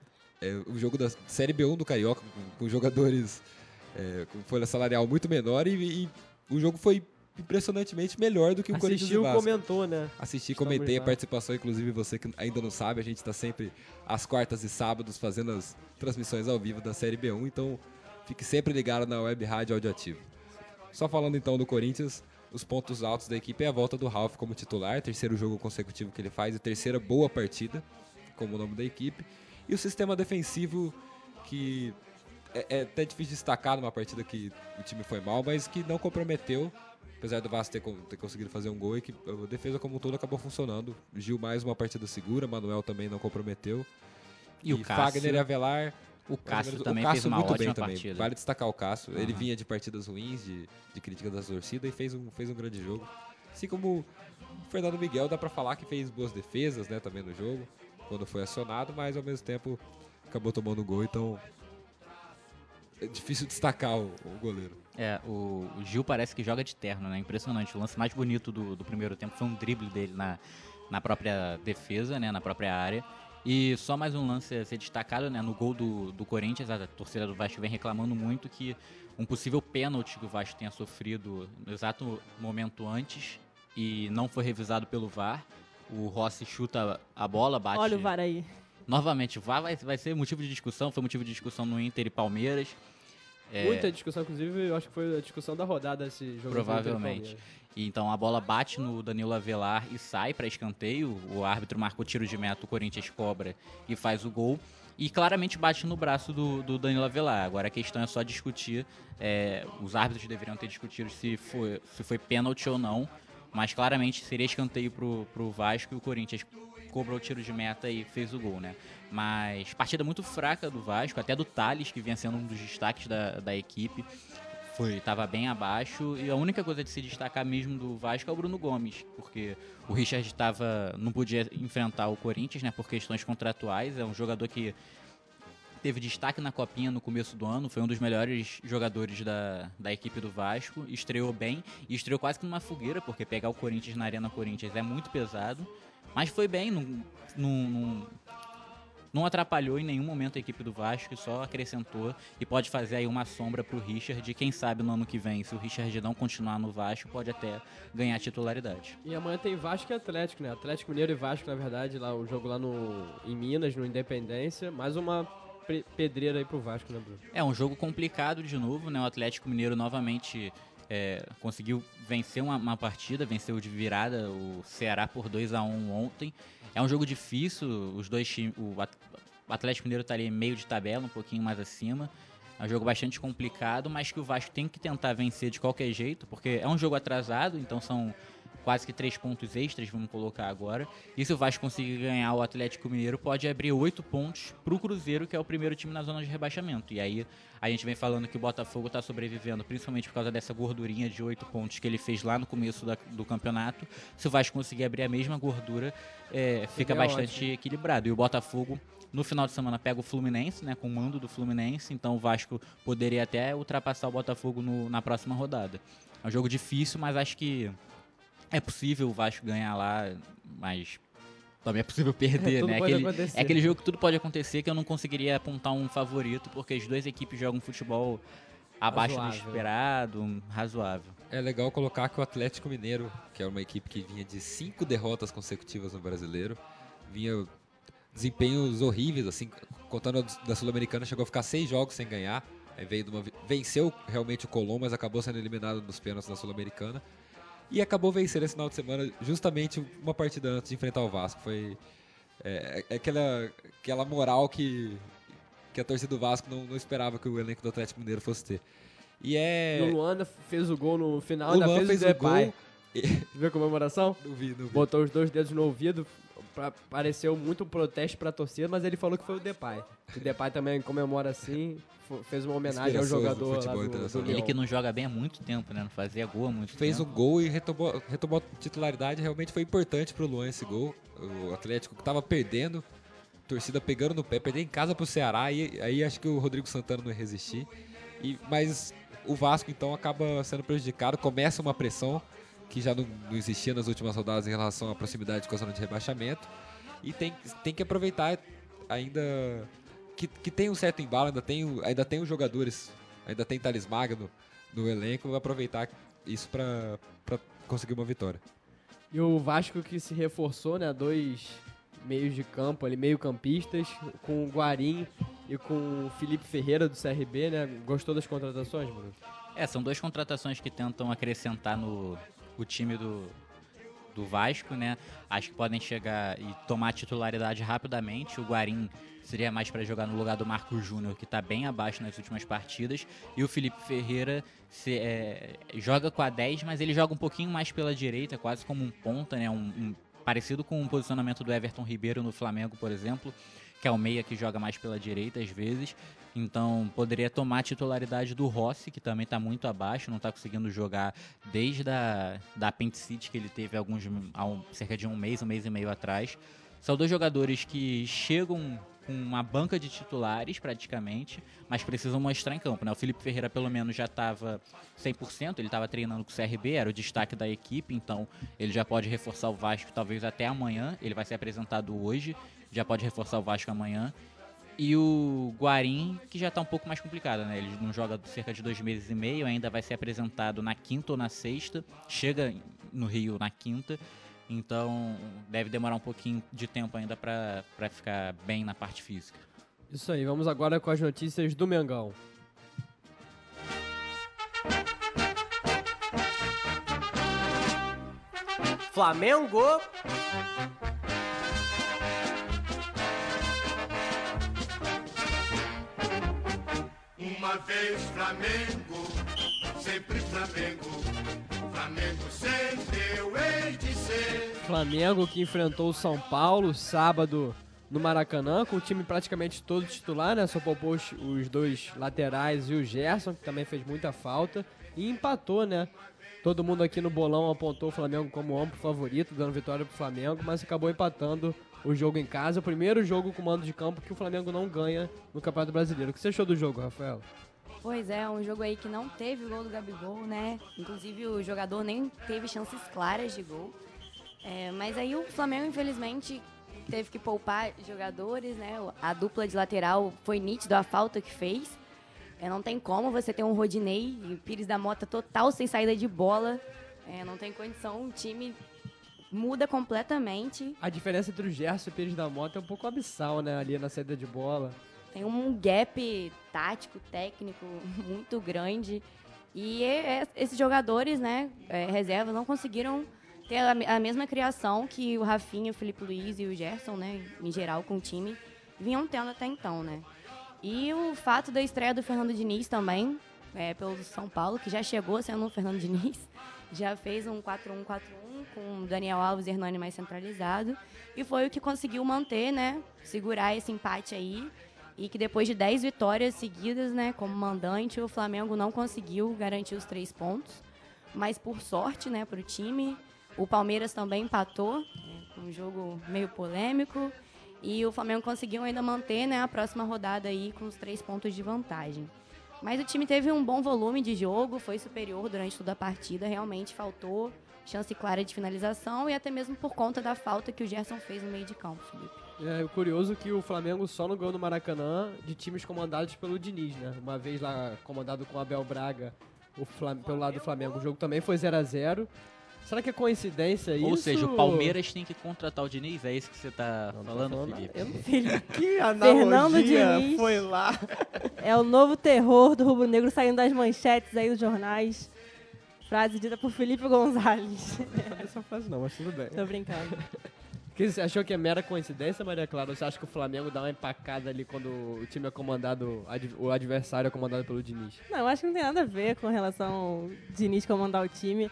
é, o jogo da Série B1 do Carioca com, com jogadores é, com folha salarial muito menor e, e o jogo foi impressionantemente melhor do que o Corinthians e Assistiu, Vasco. comentou, né? Assisti, Estamos comentei a lá. participação, inclusive você que ainda não sabe, a gente está sempre às quartas e sábados fazendo as transmissões ao vivo da Série B1, então fique sempre ligado na Web Rádio Audioativo. Só falando então do Corinthians, os pontos altos da equipe é a volta do Ralf como titular, terceiro jogo consecutivo que ele faz e terceira boa partida como nome da equipe, e o sistema defensivo que é, é até difícil de destacar numa partida que o time foi mal, mas que não comprometeu, apesar do Vasco ter, ter conseguido fazer um gol e que a defesa como um todo acabou funcionando. Gil mais uma partida segura, Manuel também não comprometeu. E o Cássio- Fagner e Avelar. O Cássio menos- também o Cássio fez uma muito ótima bem também. partida. Vale destacar o Cássio. Ele Aham. vinha de partidas ruins, de, de crítica da torcida e fez um, fez um grande jogo. Assim como o Fernando Miguel, dá pra falar que fez boas defesas né, também no jogo, quando foi acionado, mas ao mesmo tempo acabou tomando um gol, então é difícil [LAUGHS] destacar o, o goleiro. É, o, o Gil parece que joga de terno, né? Impressionante. O lance mais bonito do, do primeiro tempo foi um drible dele na, na própria defesa, né? Na própria área. E só mais um lance a ser destacado, né? No gol do, do Corinthians, a torcida do Vasco vem reclamando muito que um possível pênalti que o Vasco tenha sofrido no exato momento antes e não foi revisado pelo VAR. O Rossi chuta a bola, bate. Olha o VAR aí. Novamente, o VAR vai, vai ser motivo de discussão, foi motivo de discussão no Inter e Palmeiras. É, Muita discussão, inclusive, eu acho que foi a discussão da rodada esse jogo. Provavelmente. E então a bola bate no Danilo Avelar e sai para escanteio. O árbitro marca o tiro de meta, o Corinthians cobra e faz o gol. E claramente bate no braço do, do Danilo Avelar. Agora a questão é só discutir. é, os árbitros deveriam ter discutido se foi, se foi pênalti ou não. Mas claramente seria escanteio pro, pro Vasco e o Corinthians cobrou o tiro de meta e fez o gol, né? Mas partida muito fraca do Vasco, até do Thales, que vinha sendo um dos destaques da, da equipe foi estava bem abaixo. E a única coisa de se destacar mesmo do Vasco é o Bruno Gomes, porque o Richard estava não podia enfrentar o Corinthians, né, por questões contratuais, é um jogador que teve destaque na copinha no começo do ano, foi um dos melhores jogadores da, da equipe do Vasco, estreou bem e estreou quase que numa fogueira, porque pegar o Corinthians na Arena Corinthians é muito pesado, mas foi bem, não, não, não, não atrapalhou em nenhum momento a equipe do Vasco, só acrescentou e pode fazer aí uma sombra pro Richard. E quem sabe no ano que vem, se o Richard não continuar no Vasco, pode até ganhar titularidade. E amanhã tem Vasco e Atlético, né? Atlético Mineiro e Vasco, na verdade, lá o jogo lá no, em Minas, no Independência. Mais uma pedreira aí pro Vasco, né, Bruno? É um jogo complicado de novo, né? O Atlético Mineiro novamente é, conseguiu vencer uma, uma partida, venceu de virada o Ceará por 2 a 1 ontem. É um jogo difícil, os dois o o Atlético Mineiro está ali meio de tabela, um pouquinho mais acima. É um jogo bastante complicado, mas que o Vasco tem que tentar vencer de qualquer jeito, porque é um jogo atrasado, então são quase que três pontos extras, vamos colocar agora. E se o Vasco conseguir ganhar o Atlético Mineiro, pode abrir oito pontos para o Cruzeiro, que é o primeiro time na zona de rebaixamento. E aí a gente vem falando que o Botafogo está sobrevivendo, principalmente por causa dessa gordurinha de oito pontos que ele fez lá no começo da, do campeonato. Se o Vasco conseguir abrir a mesma gordura, é, fica bastante ótimo. equilibrado. E o Botafogo no final de semana pega o Fluminense, né, com o mando do Fluminense, então o Vasco poderia até ultrapassar o Botafogo no, na próxima rodada. É um jogo difícil, mas acho que é possível o Vasco ganhar lá, mas também é possível perder, [LAUGHS] né? Aquele, é aquele jogo que tudo pode acontecer que eu não conseguiria apontar um favorito, porque as duas equipes jogam futebol abaixo razoável. do esperado, razoável. É legal colocar que o Atlético Mineiro, que é uma equipe que vinha de cinco derrotas consecutivas no brasileiro, vinha desempenhos horríveis, assim, contando da Sul-Americana, chegou a ficar seis jogos sem ganhar. veio uma, venceu realmente o Colom, mas acabou sendo eliminado nos pênaltis da Sul-Americana e acabou vencendo esse final de semana justamente uma partida antes de enfrentar o Vasco. Foi é, é aquela, aquela moral que, que a torcida do Vasco não, não, esperava que o elenco do Atlético Mineiro fosse ter. E é. o Luanda fez o gol no final, o Luan fez, fez o Depay. Viu a comemoração? Não vi, não vi. Botou os dois dedos no ouvido, pra, pareceu muito um protesto pra torcida, mas ele falou que foi o Depay. O Depay também comemora assim, fez uma homenagem ao jogador do lá do, do Ele que não joga bem há muito tempo, né? Não fazia gol há muito fez tempo. Fez um gol e retomou, retomou a titularidade, realmente foi importante pro Luan esse gol. O Atlético que tava perdendo, torcida pegando no pé, perder em casa pro Ceará, e aí acho que o Rodrigo Santana não ia resistir. E, mas o Vasco então acaba sendo prejudicado, começa uma pressão que já não, não existia nas últimas rodadas em relação à proximidade com a zona de rebaixamento. E tem, tem que aproveitar ainda que, que tem um certo embalo, ainda tem, ainda tem os jogadores, ainda tem Thales Magno no elenco, aproveitar isso para conseguir uma vitória. E o Vasco que se reforçou, né? Dois meios de campo ali, meio campistas, com o Guarim e com o Felipe Ferreira do CRB, né? Gostou das contratações, Bruno? É, são duas contratações que tentam acrescentar no o time do, do Vasco, né? Acho que podem chegar e tomar titularidade rapidamente. O Guarim seria mais para jogar no lugar do Marco Júnior, que está bem abaixo nas últimas partidas. E o Felipe Ferreira se, é, joga com a 10, mas ele joga um pouquinho mais pela direita, quase como um ponta, né? Um, um, parecido com o posicionamento do Everton Ribeiro no Flamengo, por exemplo, que é o meia que joga mais pela direita às vezes. Então poderia tomar a titularidade do Rossi, que também está muito abaixo, não está conseguindo jogar desde a da apendicite que ele teve alguns, um, cerca de um mês, um mês e meio atrás. São dois jogadores que chegam com uma banca de titulares praticamente, mas precisam mostrar em campo. Né? O Felipe Ferreira pelo menos já estava 100%, ele estava treinando com o CRB, era o destaque da equipe, então ele já pode reforçar o Vasco talvez até amanhã, ele vai ser apresentado hoje, já pode reforçar o Vasco amanhã. E o Guarim, que já está um pouco mais complicado, né? Ele não joga cerca de dois meses e meio, ainda vai ser apresentado na quinta ou na sexta. Chega no Rio na quinta. Então deve demorar um pouquinho de tempo ainda para ficar bem na parte física. Isso aí, vamos agora com as notícias do Mengão. Flamengo Uma vez Flamengo, sempre Flamengo. Flamengo sempre eu hei de ser. Flamengo que enfrentou o São Paulo sábado no Maracanã, com o time praticamente todo titular, né? Só poupou os, os dois laterais e o Gerson, que também fez muita falta. E empatou, né? Todo mundo aqui no bolão apontou o Flamengo como amplo favorito, dando vitória pro Flamengo, mas acabou empatando o jogo em casa. O primeiro jogo com mando de campo que o Flamengo não ganha no Campeonato Brasileiro. O que você achou do jogo, Rafael? Pois é, um jogo aí que não teve gol do Gabigol, né? Inclusive o jogador nem teve chances claras de gol. É, mas aí o Flamengo, infelizmente, teve que poupar jogadores, né? A dupla de lateral foi nítido a falta que fez. É, não tem como você ter um Rodinei e Pires da Mota total sem saída de bola. É, não tem condição. O time muda completamente. A diferença entre o Gerson e o Pires da Mota é um pouco abissal, né? Ali na saída de bola. Tem um gap tático, técnico [LAUGHS] muito grande. E é, esses jogadores, né, é, reservas, não conseguiram ter a, mesma criação que o Rafinha, o Felipe Luiz e o Gerson, né, em geral, com o time, vinham tendo até então, né. E o fato da estreia do Fernando Diniz também, é, pelo São Paulo, que já chegou sendo o Fernando Diniz, [LAUGHS] já fez um 4-1-4-1 com o Daniel Alves e Hernani mais centralizado. E foi o que conseguiu manter, né? Segurar esse empate aí. E que depois de 10 vitórias seguidas, né, como mandante, o Flamengo não conseguiu garantir os três pontos. Mas por sorte, né, para o time, o Palmeiras também empatou, né, um jogo meio polêmico. E o Flamengo conseguiu ainda manter né, a próxima rodada aí com os três pontos de vantagem. Mas o time teve um bom volume de jogo, foi superior durante toda a partida, realmente faltou chance clara de finalização e até mesmo por conta da falta que o Gerson fez no meio de campo, Felipe. É curioso que o Flamengo só não ganhou no Maracanã de times comandados pelo Diniz, né? Uma vez lá comandado com o Abel Braga o Flam pelo lado do Flamengo. O jogo também foi 0 a 0 Será que é coincidência isso? Ou seja, o Palmeiras tem que contratar o Diniz, é isso que você tá Não falando, falando Felipe? Eu não- [LAUGHS] Felipe. Que Fernando analogia Diniz. foi lá. [LAUGHS] É o novo terror do Rubro Negro saindo das manchetes aí dos jornais. Frase dita por Felipe Gonzalez. Não essa frase não, mas tudo bem. Tô brincando. [LAUGHS] Que você achou que é mera coincidência, Maria Clara? Você acha que o Flamengo dá uma empacada ali quando o time é comandado, ad- o adversário é comandado pelo Diniz? Não, eu acho que não tem nada a ver com relação ao Diniz comandar o time.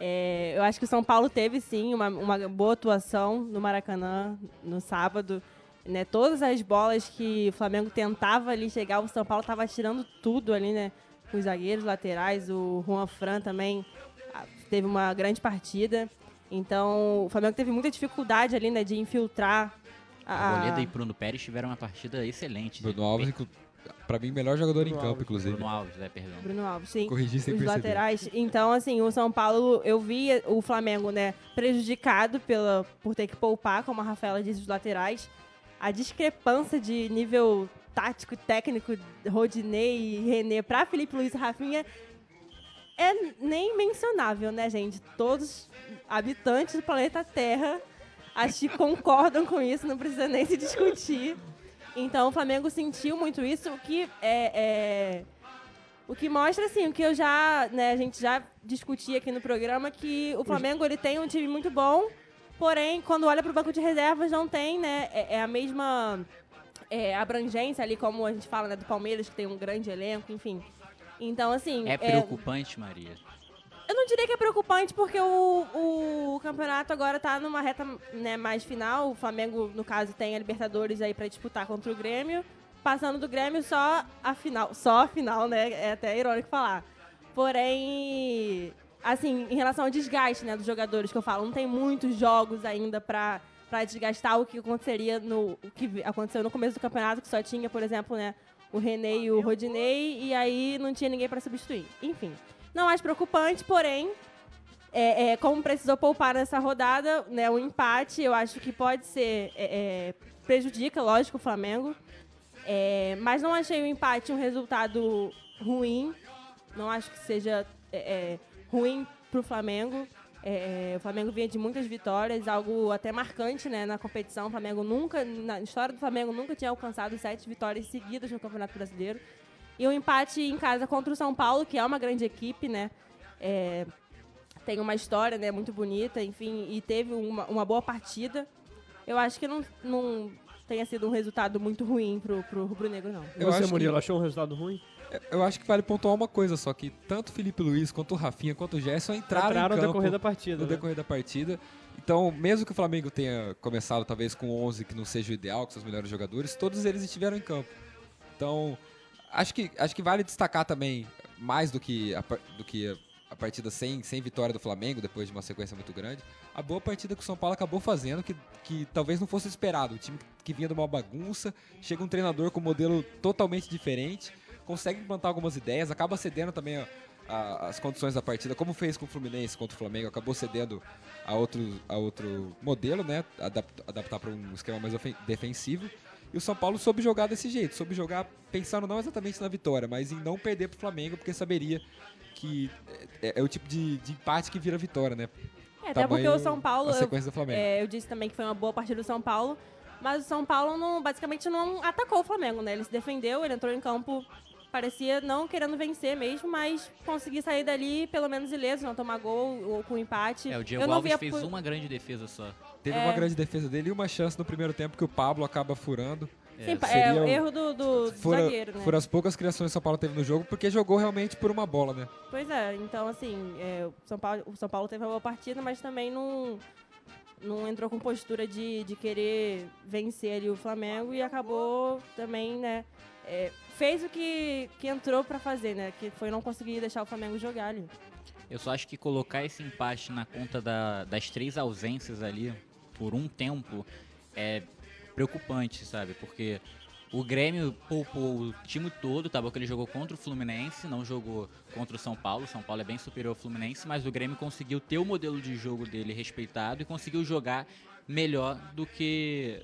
É, eu acho que o São Paulo teve, sim, uma, uma boa atuação no Maracanã no sábado. Né, todas as bolas que o Flamengo tentava ali chegar, o São Paulo estava tirando tudo ali, né? Com os zagueiros laterais, o Juan Fran também teve uma grande partida. Então, o Flamengo teve muita dificuldade ali, né, de infiltrar a, Arboleda e Bruno Pérez tiveram uma partida excelente. Bruno Alves, inclu- pra mim, melhor jogador Bruno em campo, Alves. inclusive. Bruno Alves, é, perdão. Bruno Alves, sim. Corrigi sem os perceber. laterais. Então, assim, o São Paulo, eu vi o Flamengo, né, prejudicado pela, por ter que poupar, como a Rafaela disse, os laterais. A discrepância de nível tático e técnico, Rodinei e René para Felipe Luiz e Rafinha é nem mencionável, né, gente? Todos habitantes do planeta Terra acho que concordam com isso, não precisa nem se discutir. Então o Flamengo sentiu muito isso, o que é, é- o que mostra assim, o que eu já, né, a gente já discutia aqui no programa que o Flamengo ele tem um time muito bom, porém quando olha para o banco de reservas não tem, né, é, é a mesma é, abrangência ali como a gente fala, né, do Palmeiras que tem um grande elenco, enfim. Então assim, É preocupante, Maria. eu não diria que é preocupante, porque o, o campeonato agora tá numa reta né, mais final. O Flamengo, no caso, tem a Libertadores aí pra disputar contra o Grêmio. Passando do Grêmio só a final. Só a final, né? É até irônico falar. Porém, assim, em relação ao desgaste né, dos jogadores que eu falo, não tem muitos jogos ainda pra, pra desgastar o que aconteceria no. O que aconteceu no começo do campeonato, que só tinha, por exemplo, né, o René e o Rodinei, e aí não tinha ninguém pra substituir. Enfim. Não acho preocupante, porém, é, é, como precisou poupar nessa rodada, né, o empate, eu acho que pode ser. é, é, prejudica, lógico, o Flamengo. É, mas não achei o empate um resultado ruim. Não acho que seja é, ruim pro Flamengo. É, o Flamengo vinha de muitas vitórias, algo até marcante né, na competição. O Flamengo nunca, na história do Flamengo, nunca tinha alcançado sete vitórias seguidas no Campeonato Brasileiro. E um empate em casa contra o São Paulo, que é uma grande equipe, né? É, tem uma história né, muito bonita, enfim, e teve uma, uma boa partida. Eu acho que não, não tenha sido um resultado muito ruim pro, pro Rubro Negro, não. E Eu você, acho que- Murilo, achou um resultado ruim? Eu acho que vale pontuar uma coisa só, que tanto o Felipe Luiz, quanto o Rafinha, quanto o Gerson entraram, Entraram em no decorrer da partida. no né? decorrer da partida. Então, mesmo que o Flamengo tenha começado talvez com 11 que não seja o ideal, com seus melhores jogadores, todos eles estiveram em campo. Então, acho que, acho que vale destacar também, mais do que a, do que a, a partida sem, sem vitória do Flamengo, depois de uma sequência muito grande, a boa partida que o São Paulo acabou fazendo, que, que talvez não fosse esperado. O time que vinha de uma bagunça, chega um treinador com um modelo totalmente diferente, consegue implantar algumas ideias, acaba cedendo também a- a- as condições da partida, como fez com o Fluminense contra o Flamengo, acabou cedendo a outro, a outro modelo, né? Adap- adaptar para um esquema mais defensivo. E o São Paulo soube jogar desse jeito, soube jogar pensando não exatamente na vitória, mas em não perder pro Flamengo, porque saberia que é, é o tipo de, de empate que vira vitória, né? É, até porque o São Paulo, A eu, sequência do Flamengo. é, eu disse também que foi uma boa partida do São Paulo, mas o São Paulo não, basicamente não atacou o Flamengo, né? Ele se defendeu, ele entrou em campo, parecia não querendo vencer mesmo, mas conseguir sair dali pelo menos ileso, não tomar gol ou com empate. É, o Diego eu não Alves via fez uma grande defesa só. Teve é. uma grande defesa dele e uma chance no primeiro tempo que o Pablo acaba furando. Sim, é, seria o erro do, do- do zagueiro, né? foram as poucas criações que o São Paulo teve no jogo, porque jogou realmente por uma bola, né? Pois é, então assim, é, o, São Paulo, o São Paulo teve uma boa partida, mas também não, não entrou com postura de, de querer vencer ali o Flamengo e acabou também, né? é, fez o que, que entrou pra fazer, né? Que foi não conseguir deixar o Flamengo jogar ali. Eu só acho que colocar esse empate na conta da- das três ausências ali por um tempo é preocupante, sabe? Porque o Grêmio poupou o time todo, tá bom que ele jogou contra o Fluminense, não jogou contra o São Paulo. São Paulo é bem superior ao Fluminense, mas o Grêmio conseguiu ter o modelo de jogo dele respeitado e conseguiu jogar melhor do que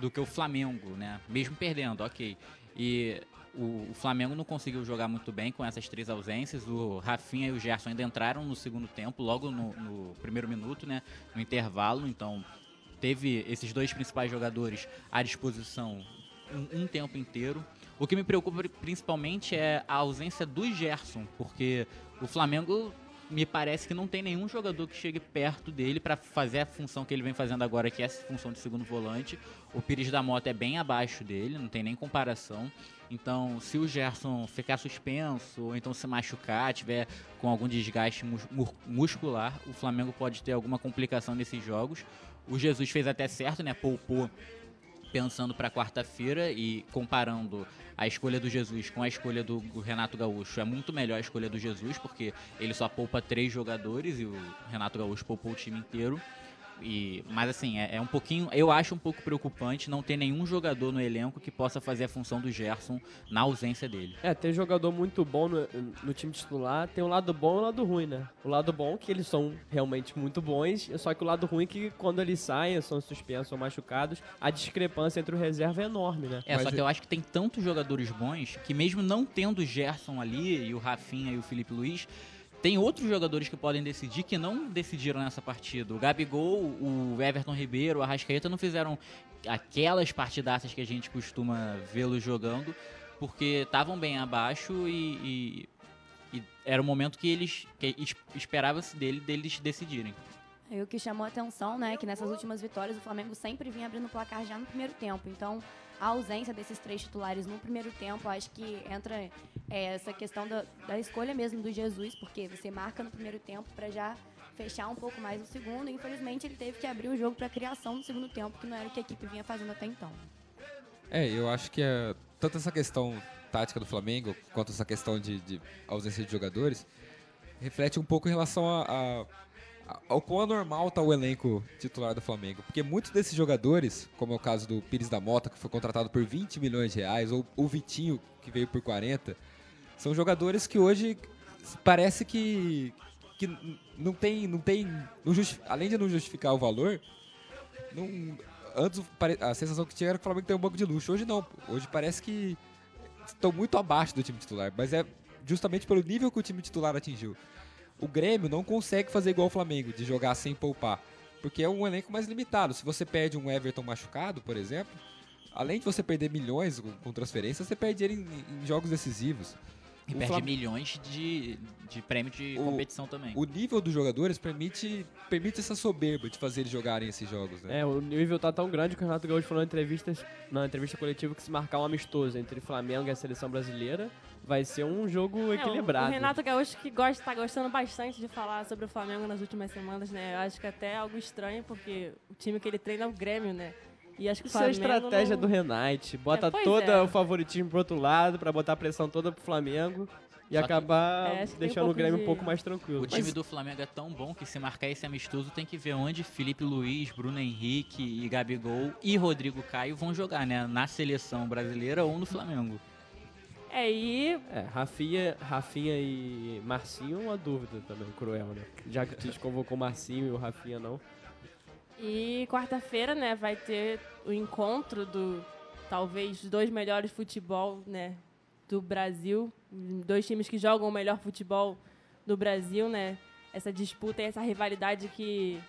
do que o Flamengo, né? Mesmo perdendo, ok. E o, o Flamengo não conseguiu jogar muito bem com essas três ausências. O Rafinha e o Gerson ainda entraram no segundo tempo, logo no, no primeiro minuto, né? No intervalo. Então, teve esses dois principais jogadores à disposição um, um tempo inteiro. O que me preocupa principalmente é a ausência do Gerson, porque o Flamengo me parece que não tem nenhum jogador que chegue perto dele para fazer a função que ele vem fazendo agora, que é essa função de segundo volante. O Pires da Mota é bem abaixo dele, não tem nem comparação. Então, se o Gerson ficar suspenso ou então se machucar, tiver com algum desgaste mus- mu- muscular, o Flamengo pode ter alguma complicação nesses jogos. O Jesus fez até certo, né? Poupou pensando para quarta-feira e comparando a escolha do Jesus com a escolha do Renato Gaúcho, é muito melhor a escolha do Jesus, porque ele só poupa três jogadores e o Renato Gaúcho poupou o time inteiro. E, mas assim, é, é um pouquinho. Eu acho um pouco preocupante não ter nenhum jogador no elenco que possa fazer a função do Gerson na ausência dele. É, tem jogador muito bom no, no time titular, tem o lado bom e o lado ruim, né? O lado bom é que eles são realmente muito bons, só que o lado ruim é que quando eles saem, são suspensos ou machucados, a discrepância entre o reserva é enorme, né? É, Mas só que eu acho que tem tantos jogadores bons que mesmo não tendo o Gerson ali, e o Rafinha e o Felipe Luiz, tem outros jogadores que podem decidir que não decidiram nessa partida. O Gabigol, o Everton Ribeiro, o Arrascaeta não fizeram aquelas partidaças que a gente costuma vê-los jogando, porque estavam bem abaixo e, e- e era o momento que eles que es- esperava-se dele, deles decidirem. E o que chamou a atenção, né, que nessas últimas vitórias o Flamengo sempre vinha abrindo o placar já no primeiro tempo. Então, a ausência desses três titulares no primeiro tempo, acho que entra é, essa questão da, da escolha mesmo do Jesus, porque você marca no primeiro tempo para já fechar um pouco mais no segundo. E, infelizmente, ele teve que abrir o jogo para criação no segundo tempo, que não era o que a equipe vinha fazendo até então. É, eu acho que é, tanto essa questão tática do Flamengo, quanto essa questão de, de ausência de jogadores, reflete um pouco em relação a- a- ao quão anormal está o elenco titular do Flamengo. Porque muitos desses jogadores, como é o caso do Pires da Mota, que foi contratado por 20 milhões de reais, ou o Vitinho, que veio por 40, são jogadores que hoje parece que, que não tem, não tem não justi- além de não justificar o valor, não, antes a sensação que tinha era que o Flamengo tem um banco de luxo. Hoje não. Hoje parece que estão muito abaixo do time titular. Mas é justamente pelo nível que o time titular atingiu. O Grêmio não consegue fazer igual o Flamengo, de jogar sem poupar. Porque é um elenco mais limitado. Se você perde um Everton machucado, por exemplo, além de você perder milhões com, transferência, você perde ele em, em jogos decisivos. E O perde Flam- milhões de, de prêmio de O- competição também. O nível dos jogadores permite, permite essa soberba de fazer eles jogarem esses jogos. Né? É, o nível tá tão grande que o Renato Gaúcho falou em entrevistas, na entrevista coletiva que se marcar um amistoso entre Flamengo e a seleção brasileira, vai ser um jogo É, o- equilibrado. O Renato Gaúcho que gosta, tá gostando bastante de falar sobre o Flamengo nas últimas semanas, né? Eu acho que até é algo estranho, porque o time que ele treina é o Grêmio, né? E acho que o Isso é a estratégia não- do Renate. Bota É, todo é. o favoritismo pro outro lado, pra botar a pressão toda pro Flamengo e Só que- acabar É, tem um deixando o Grêmio de- um pouco mais tranquilo. O time do Flamengo é tão bom que se marcar esse amistoso tem que ver onde Felipe Luiz, Bruno Henrique e Gabigol e Rodrigo Caio vão jogar, né? Na seleção brasileira ou no Flamengo. É, e É, Rafinha, Rafinha e Marcinho, uma dúvida também, cruel, né? Já que o Tite convocou o Marcinho e o Rafinha não. E quarta-feira, né, vai ter o encontro do talvez os dois melhores futebol, né, do Brasil, dois times que jogam o melhor futebol do Brasil, né? Essa disputa e essa rivalidade que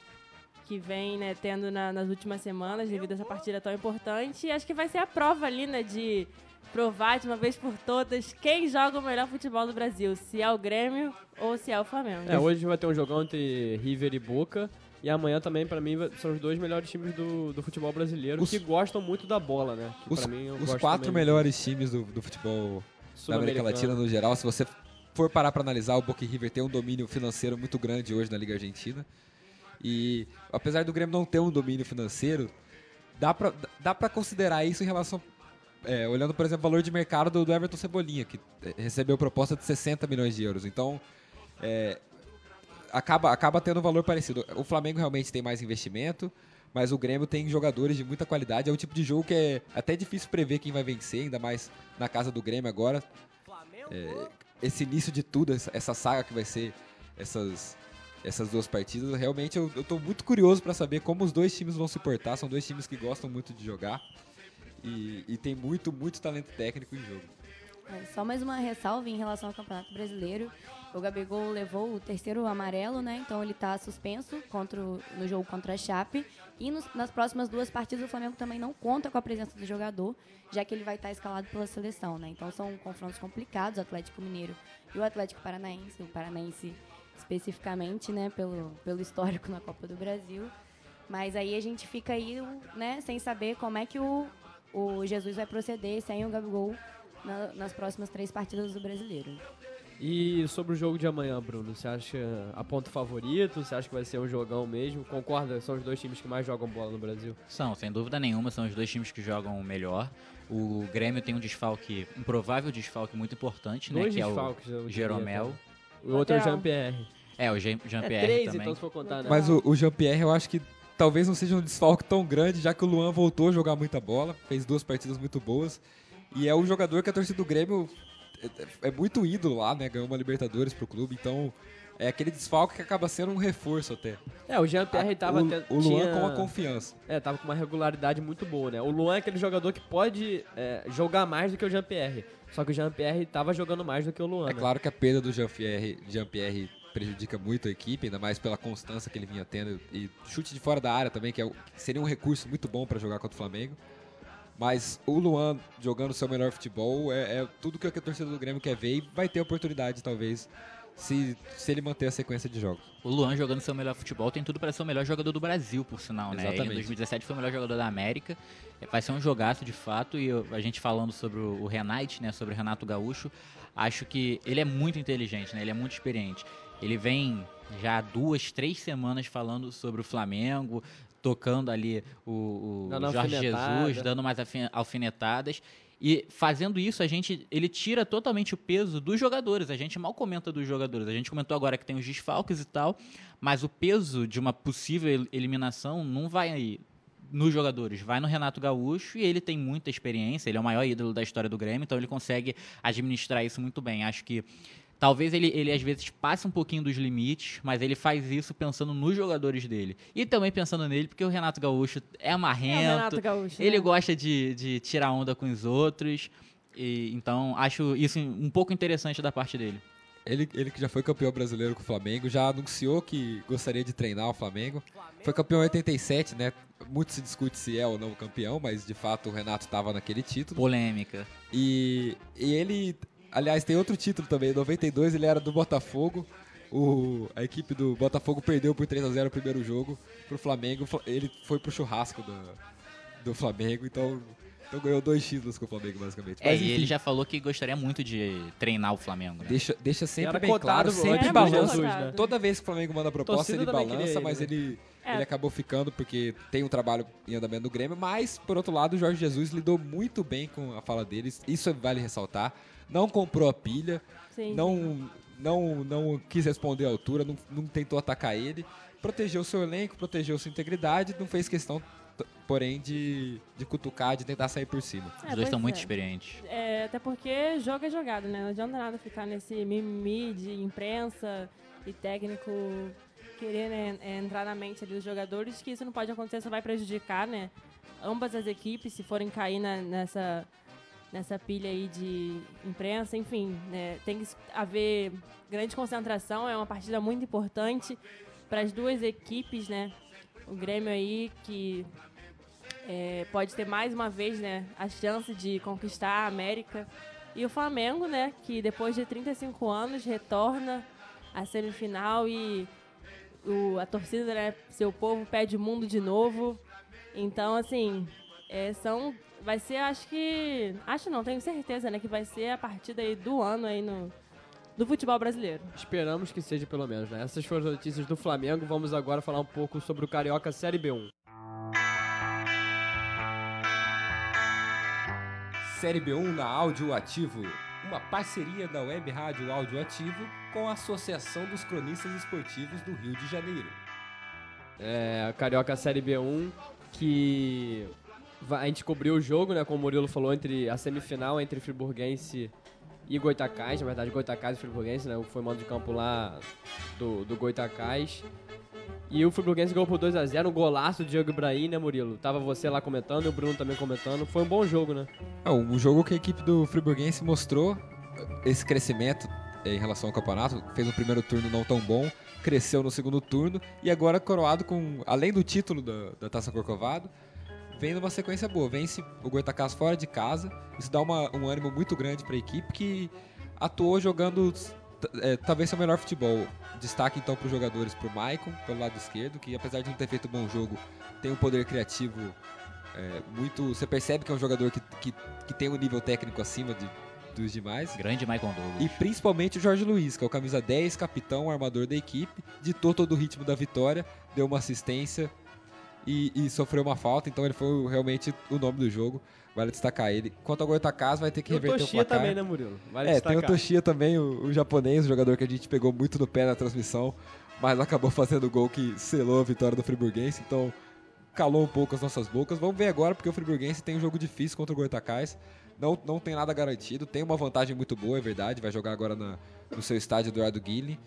que vem, né, tendo na- nas últimas semanas devido a essa partida tão importante. E acho que vai ser a prova ali, né, de provar de uma vez por todas quem joga o melhor futebol do Brasil, se é o Grêmio ou se é o Flamengo. É, hoje vai ter um jogão entre River e Boca. E amanhã também, pra mim, são os dois melhores times do, do futebol brasileiro Os- que gostam muito da bola, né? Que Os, pra mim, eu os gosto quatro também melhores times do, do futebol da América. Latina no geral, se você for parar pra analisar, o Boca River tem um domínio financeiro muito grande hoje na Liga Argentina. E apesar do Grêmio não ter um domínio financeiro, dá pra, dá pra considerar isso em relação. é, olhando, por exemplo, o valor de mercado do, do Everton Cebolinha, que é, recebeu proposta de 60 milhões de euros. Então, é, acaba, acaba tendo um valor parecido. O Flamengo realmente tem mais investimento, mas o Grêmio tem jogadores de muita qualidade. É um tipo de jogo que é até difícil prever quem vai vencer, ainda mais na casa do Grêmio agora. É, esse início de tudo, essa, essa saga que vai ser essas, essas duas partidas, realmente eu, tô muito curioso para saber como os dois times vão se portar. São dois times que gostam muito de jogar e, e tem muito, muito talento técnico em jogo. É, Só mais uma ressalva em relação ao Campeonato Brasileiro. O Gabigol levou o terceiro amarelo, né? Então ele está suspenso contra o- no jogo contra a Chape. E nos- nas próximas duas partidas o Flamengo também não conta com a presença do jogador, já que ele vai estar escalado pela seleção, né? Então são confrontos complicados, o Atlético Mineiro e o Atlético Paranaense, o Paranaense especificamente, né? Pelo, pelo histórico na Copa do Brasil. Mas aí a gente fica aí, né? Sem saber como é que o, o Jesus vai proceder sem o Gabigol na- nas próximas três partidas do brasileiro. E sobre o jogo de amanhã, Bruno, você acha a ponto favorito? Você acha que vai ser um jogão mesmo? Concorda? São os dois times que mais jogam bola no Brasil? São, sem dúvida nenhuma, são os dois times que jogam melhor. O Grêmio tem um desfalque, um provável desfalque muito importante, né? Dois que desfalques, eu é o diria, Jeromel. O outro é o. Jean-Pierre. É, o Jean- É Jean-Pierre três, também. então, se for contar, né? Mas o, o Jean-Pierre, eu acho que talvez não seja um desfalque tão grande, já que o Luan voltou a jogar muita bola, fez duas partidas muito boas. E é um jogador que a torcida do Grêmio é, é muito ídolo lá, né? Ganhou uma Libertadores pro clube, então é aquele desfalque que acaba sendo um reforço até. É, o Jean-Pierre tava... o, até- o Luan tinha- com a confiança. É, tava com uma regularidade muito boa, né? O Luan é aquele jogador que pode é, jogar mais do que o Jean-Pierre. Só que o Jean-Pierre tava jogando mais do que o Luan, É né? claro que a perda do Jean-Pierre Jean-Pierre prejudica muito a equipe, ainda mais pela constância que ele vinha tendo e chute de fora da área também, que, é, o- que seria um recurso muito bom para jogar contra o Flamengo. Mas o Luan jogando seu melhor futebol é, é tudo que a torcida do Grêmio quer ver e vai ter oportunidade, talvez, se, se ele manter a sequência de jogos. O Luan jogando seu melhor futebol tem tudo para ser o melhor jogador do Brasil, por sinal, né? Ele, Exatamente. em 2017 foi o melhor jogador da América. Vai ser um jogaço de fato e eu- a gente falando sobre o Renate, né, sobre o Renato Gaúcho, acho que ele é muito inteligente, né? Ele é muito experiente. Ele vem já há duas, três semanas falando sobre o Flamengo, tocando ali o, o Jorge. Jesus, dando alfi- alfinetadas. E fazendo isso, a gente ele tira totalmente o peso dos jogadores. A gente mal comenta dos jogadores. A gente comentou agora que tem os desfalques e tal, mas o peso de uma possível el- eliminação não vai aí nos jogadores, vai no Renato Gaúcho e ele tem muita experiência, ele é o maior ídolo da história do Grêmio, então ele consegue administrar isso muito bem. Acho que talvez ele, ele às vezes passe um pouquinho dos limites, mas ele faz isso pensando nos jogadores dele. E também pensando nele, porque o Renato Gaúcho é É o marrento, Renato Gaúcho. ele né? gosta de, de tirar onda com os outros. E, então, acho isso um pouco interessante da parte dele. Ele, ele que já foi campeão brasileiro com o Flamengo, já anunciou que gostaria de treinar o Flamengo. Foi campeão em 87, né? Muito se discute se é ou não campeão, mas de fato o Renato estava naquele título. Polêmica. E, e ele, aliás, tem outro título também. Em 92 ele era do Botafogo. O, a equipe do Botafogo perdeu por 3 a 0 o primeiro jogo pro Flamengo. Ele foi pro churrasco do, do Flamengo, então, então ganhou dois títulos com o Flamengo, basicamente. É, Mas, e ele já falou que gostaria muito de treinar o Flamengo, né? deixa, deixa sempre bem cotado claro, sempre do balança. Jesus, né? Toda vez que o Flamengo manda proposta, Torcida ele balança, mas ele, ele, É. ele acabou ficando porque tem um trabalho em andamento no Grêmio. Mas, por outro lado, o Jorge Jesus lidou muito bem com a fala deles. Isso vale ressaltar. Não comprou a pilha, Sim, sim. não, não, não quis responder à altura, não, não tentou atacar ele. Protegeu seu elenco, protegeu sua integridade, não fez questão, porém, de, de cutucar, de tentar sair por cima. É, Os dois são muito é. experientes. É, até porque jogo é jogado, né? Não adianta nada ficar nesse mimimi de imprensa e técnico querer né, é, entrar na mente ali dos jogadores, que isso não pode acontecer, só vai prejudicar, né? Ambas as equipes, se forem cair na- nessa, nessa pilha aí de imprensa, enfim, né? Tem que haver grande concentração, é uma partida muito importante para as duas equipes, né? O Grêmio aí que é, pode ter mais uma vez, né, a chance de conquistar a América. E o Flamengo, né, que depois de 35 anos retorna à semifinal e o- a torcida, né? Seu povo pede o mundo de novo. Então, assim, é, são. Vai ser, acho que. Acho não, tenho certeza, né? Que vai ser a partida aí do ano aí no. Do futebol brasileiro. Esperamos que seja pelo menos, né? Essas foram as notícias do Flamengo. Vamos agora falar um pouco sobre o Carioca Série B1. Série B1 na Áudio Ativo, uma parceria da Web Rádio Áudio Ativo com a Associação dos Cronistas Esportivos do Rio de Janeiro. É, a Carioca Série B1, que a gente cobriu o jogo, né? Como o Murilo falou, entre a semifinal entre Friburguense e Goitacás. Na verdade, Goitacás e Friburguense, né? Foi mando de campo lá do, do Goitacás. E o Friburguense ganhou por 2x0, um golaço do Diego Ibrahim, né, Murilo? Tava você lá comentando e o Bruno também comentando. Foi um bom jogo, né? É, um jogo que a equipe do Friburguense mostrou esse crescimento em relação ao campeonato. Fez um primeiro turno não tão bom, cresceu no segundo turno e agora coroado com, além do título da, da Taça Corcovado, vem numa sequência boa. Vence o Goitacás fora de casa. Isso dá uma- um ânimo muito grande para a equipe que atuou jogando é, talvez seu melhor futebol. Destaque então para os jogadores, para o Maicon, pelo lado esquerdo, que apesar de não ter feito bom jogo, tem um poder criativo é, muito. Você percebe que é um jogador que, que, que tem um nível técnico acima de, dos demais. Grande Michael Douglas. E principalmente o Jorge Luiz, que é o camisa 10, capitão, armador da equipe, ditou todo o ritmo da vitória, deu uma assistência e, e sofreu uma falta, então ele foi o- realmente o nome do jogo. Vale destacar ele. Quanto ao Goitacás, vai ter que o reverter o Toshia placar. também, né, Murilo? Vale é, destacar. tem o Toshia também, o, o japonês, o jogador que a gente pegou muito no pé na transmissão, mas acabou [LAUGHS] fazendo o gol que selou a vitória do Friburguense, então calou um pouco as nossas bocas. Vamos ver agora, porque o Friburguense tem um jogo difícil contra o Goitacás, não, não tem nada garantido, tem uma vantagem muito boa, é verdade, vai jogar agora na- no seu estádio Eduardo Guilherme,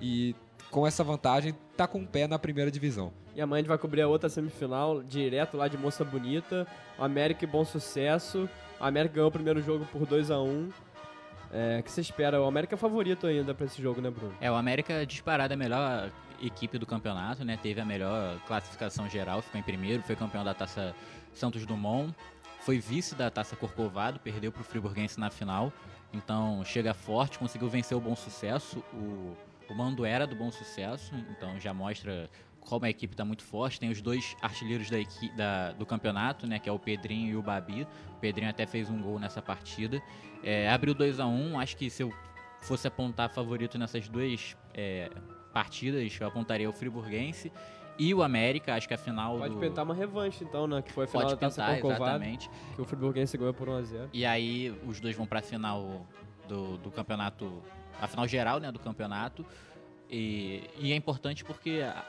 e com essa vantagem tá com o pé na primeira divisão. E amanhã a gente vai cobrir a outra semifinal, direto lá de Moça Bonita. O América e bom sucesso. O América ganhou o primeiro jogo por 2x1. É, o que você espera? O América é favorito ainda pra esse jogo, né, Bruno? É, o América disparado é a melhor equipe do campeonato, né? Teve a melhor classificação geral, ficou em primeiro, foi campeão da Taça Santos Dumont, foi vice da Taça Corcovado, perdeu pro Friburguense na final. Então chega forte, conseguiu vencer o Bom Sucesso. O, o mando era do Bom Sucesso, então já mostra como a equipe está muito forte. Tem os dois artilheiros da equi- da- do campeonato, né? Que é o Pedrinho e o Babi. O Pedrinho até fez um gol nessa partida. É, abriu 2 a 1 Acho que se eu fosse apontar favorito nessas duas é, partidas, eu apontaria o Friburguense e o América. Acho que a final Pode do... pintar uma revanche, então, né? Que foi a final Pode da Taça pintar, Corcovado, exatamente. que o Friburguense ganhou por 1x0. E aí os dois vão pra final do, do campeonato, a final geral, né, do campeonato. E, e é importante porque a-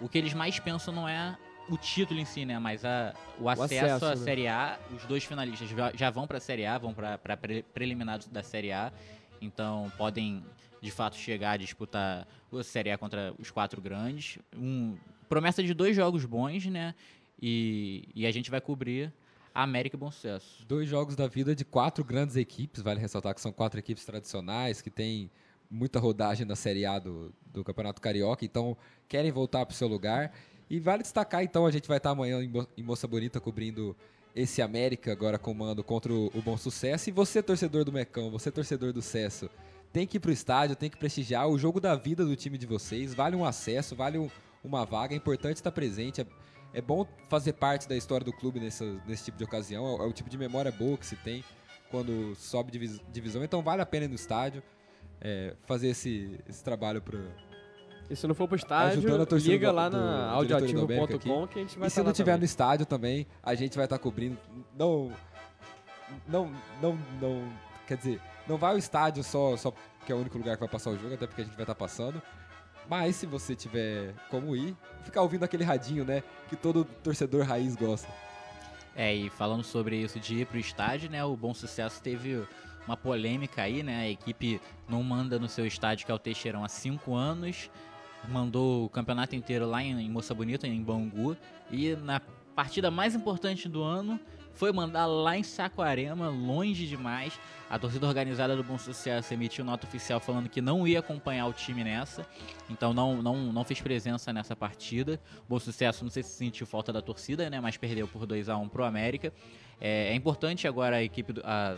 o que eles mais pensam não é o título em si, né, mas a, o acesso, acesso, à né? Série A. Os dois finalistas já, vão pra Série A, vão pra, pra pre, preliminares da Série A. Então podem de fato chegar a disputar a Série A contra os quatro grandes. Um, promessa de dois jogos bons, né? E, e a gente vai cobrir a América e Bom Sucesso. Dois jogos da vida de quatro grandes equipes, vale ressaltar que são quatro equipes tradicionais, que têm muita rodagem na Série A do, do Campeonato Carioca, então querem voltar para o seu lugar. E vale destacar, então, a gente vai estar amanhã em, Mo- em Moça Bonita cobrindo esse América, agora comando contra o, o Bom Sucesso. E você, torcedor do Mecão, você, torcedor do Cesso, tem que ir para o estádio, tem que prestigiar o jogo da vida do time de vocês. Vale um acesso, vale um- uma vaga, é importante estar presente. É, é bom fazer parte da história do clube nessa, nesse tipo de ocasião. É, o- é o tipo de memória boa que se tem quando sobe divis- divisão. Então vale a pena ir no estádio, é, fazer esse, esse trabalho para E se não for pro estádio, Ajudando a torcida liga do- lá na audioativo.com que a gente vai E se tá não lá tiver no também. estádio também, a gente vai estar cobrindo. Não, não, não, não, quer dizer, não vai ao estádio só, só que é o único lugar que vai passar o jogo, até porque a gente vai estar passando. Mas se você tiver como ir, ficar ouvindo aquele radinho, né, que todo torcedor raiz gosta. É, e falando sobre isso de ir pro estádio, né? O Bom Sucesso teve uma polêmica aí, né? A equipe não manda no seu estádio, que é o Teixeirão, há cinco anos. Mandou o campeonato inteiro lá em, Moça Bonita, em Bangu. E na partida mais importante do ano, foi mandar lá em Saquarema, longe demais. A torcida organizada do Bom Sucesso emitiu nota oficial falando que não ia acompanhar o time nessa. Então não, não, não fez presença nessa partida. Bom Sucesso, não sei se sentiu falta da torcida, né? Mas perdeu por 2 a 1 pro América. É, é importante agora a equipe, do- a,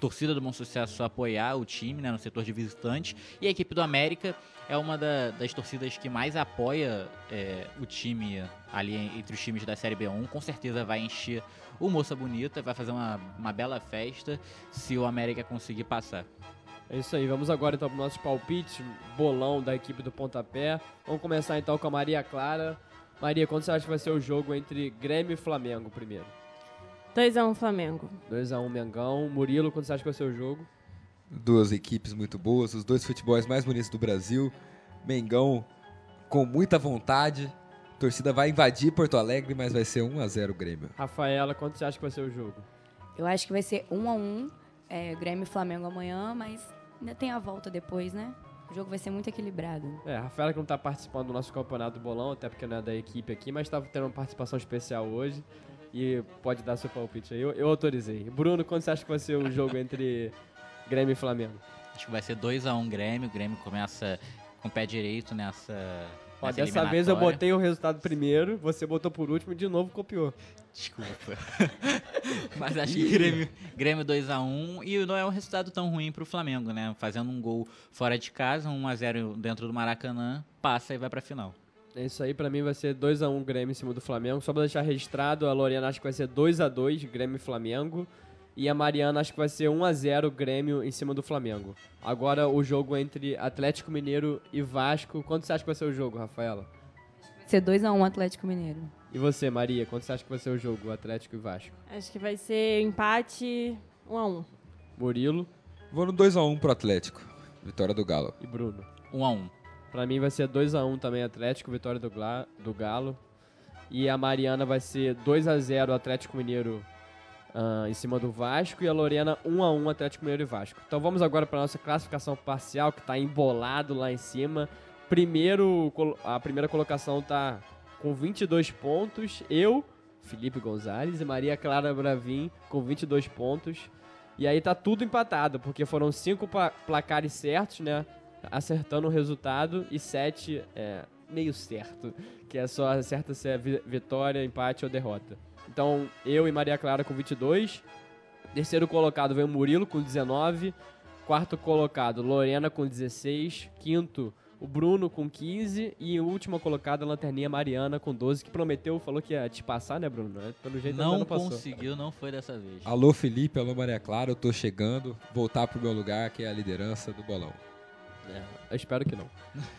torcida do Bom Sucesso apoiar o time né, no setor de visitantes. E a equipe do América é uma da- das torcidas que mais apoia é, o time ali entre os times da Série B1. Com certeza vai encher o Moça Bonita, vai fazer uma, uma bela festa se o América conseguir passar. É isso aí, vamos agora então para o nosso palpite, bolão da equipe do Pontapé. Vamos começar então com a Maria Clara. Maria, quando você acha que vai ser o jogo entre Grêmio e Flamengo primeiro? 2x1 Flamengo. 2x1 Mengão. Murilo, quando você acha que vai ser o jogo? Duas equipes muito boas, os dois futebols mais bonitos do Brasil. Mengão com muita vontade. A torcida vai invadir Porto Alegre, mas vai ser 1 a 0 Grêmio. Rafaela, quando você acha que vai ser o jogo? Eu acho que vai ser um a um, é, Grêmio e Flamengo amanhã, mas ainda tem a volta depois, né? O jogo vai ser muito equilibrado. É, a Rafaela que não tá participando do nosso campeonato do bolão, até porque não é da equipe aqui, mas tá tendo uma participação especial hoje. E pode dar seu palpite aí. Eu, eu autorizei. Bruno, quando você acha que vai ser o jogo [LAUGHS] entre Grêmio e Flamengo? Acho que vai ser 2x1 Grêmio. O Grêmio começa com o pé direito nessa. Ó, nessa dessa vez eu botei o resultado primeiro, você botou por último e de novo copiou. Desculpa. [LAUGHS] Mas acho que Grêmio, Grêmio 2x1 e não é um resultado tão ruim pro Flamengo, né? Fazendo um gol fora de casa, 1x0 dentro do Maracanã, passa e vai pra final. É isso aí, pra mim vai ser 2x1 Grêmio em cima do Flamengo. Só pra deixar registrado, a Loriana acha que vai ser 2x2 Grêmio e Flamengo. E a Mariana acha que vai ser 1x0 Grêmio em cima do Flamengo. Agora o jogo entre Atlético Mineiro e Vasco. Quanto você acha que vai ser o jogo, Rafaela? Vai ser 2x1 Atlético Mineiro. E você, Maria, quanto você acha que vai ser o jogo, Atlético e Vasco? Acho que vai ser empate 1x1. Murilo Vou no 2 a 1 pro Atlético. Vitória do Galo. e Bruno. 1x1. Pra mim vai ser 2x1 também Atlético, vitória do, Gla- do Galo. E a Mariana vai ser 2x0 Atlético Mineiro ah, em cima do Vasco. E a Lorena 1x1 Atlético Mineiro e Vasco. Então vamos agora pra nossa classificação parcial, que tá embolado lá em cima. Primeiro, a primeira colocação tá com 22 pontos. Eu, Felipe Gonzalez e Maria Clara Bravin com 22 pontos. E aí tá tudo empatado, porque foram cinco pla- placares certos, né? Acertando o resultado e sete é, meio certo, que é só acerta se é vi- vitória, empate ou derrota. Então, eu e Maria Clara com 22. Terceiro colocado veio o Murilo com 19. Quarto colocado, Lorena com 16. Quinto, o Bruno com 15. E o último colocado, a Lanterninha Mariana com 12, que prometeu, falou que ia te passar, né, Bruno? Pelo jeito Não não passou. conseguiu, não foi dessa vez. Alô Felipe, alô Maria Clara, eu tô chegando. Voltar pro meu lugar, que é a liderança do bolão. É, eu espero que não.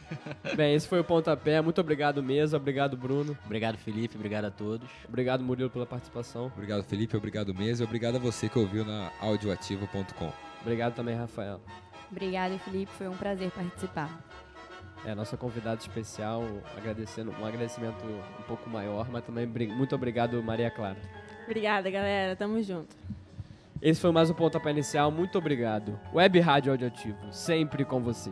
[LAUGHS] Bem, esse foi o pontapé. Muito obrigado mesmo. Obrigado, Bruno. Obrigado, Felipe. Obrigado a todos. Obrigado, Murilo, pela participação. Obrigado Felipe, obrigado mesmo e obrigado a você que ouviu na audioativo.com. Obrigado também, Rafael. Obrigada, Felipe. Foi um prazer participar. É, nossa convidada especial, agradecendo, um agradecimento um pouco maior, mas também muito obrigado, Maria Clara. Obrigada, galera. Tamo junto. Esse foi mais um pontapé inicial, muito obrigado. Web Rádio Audioativo, sempre com você.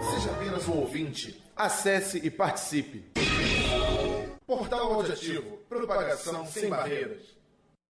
Seja apenas um ouvinte. Acesse e participe. Portal Audioativo. Propagação sem barreiras.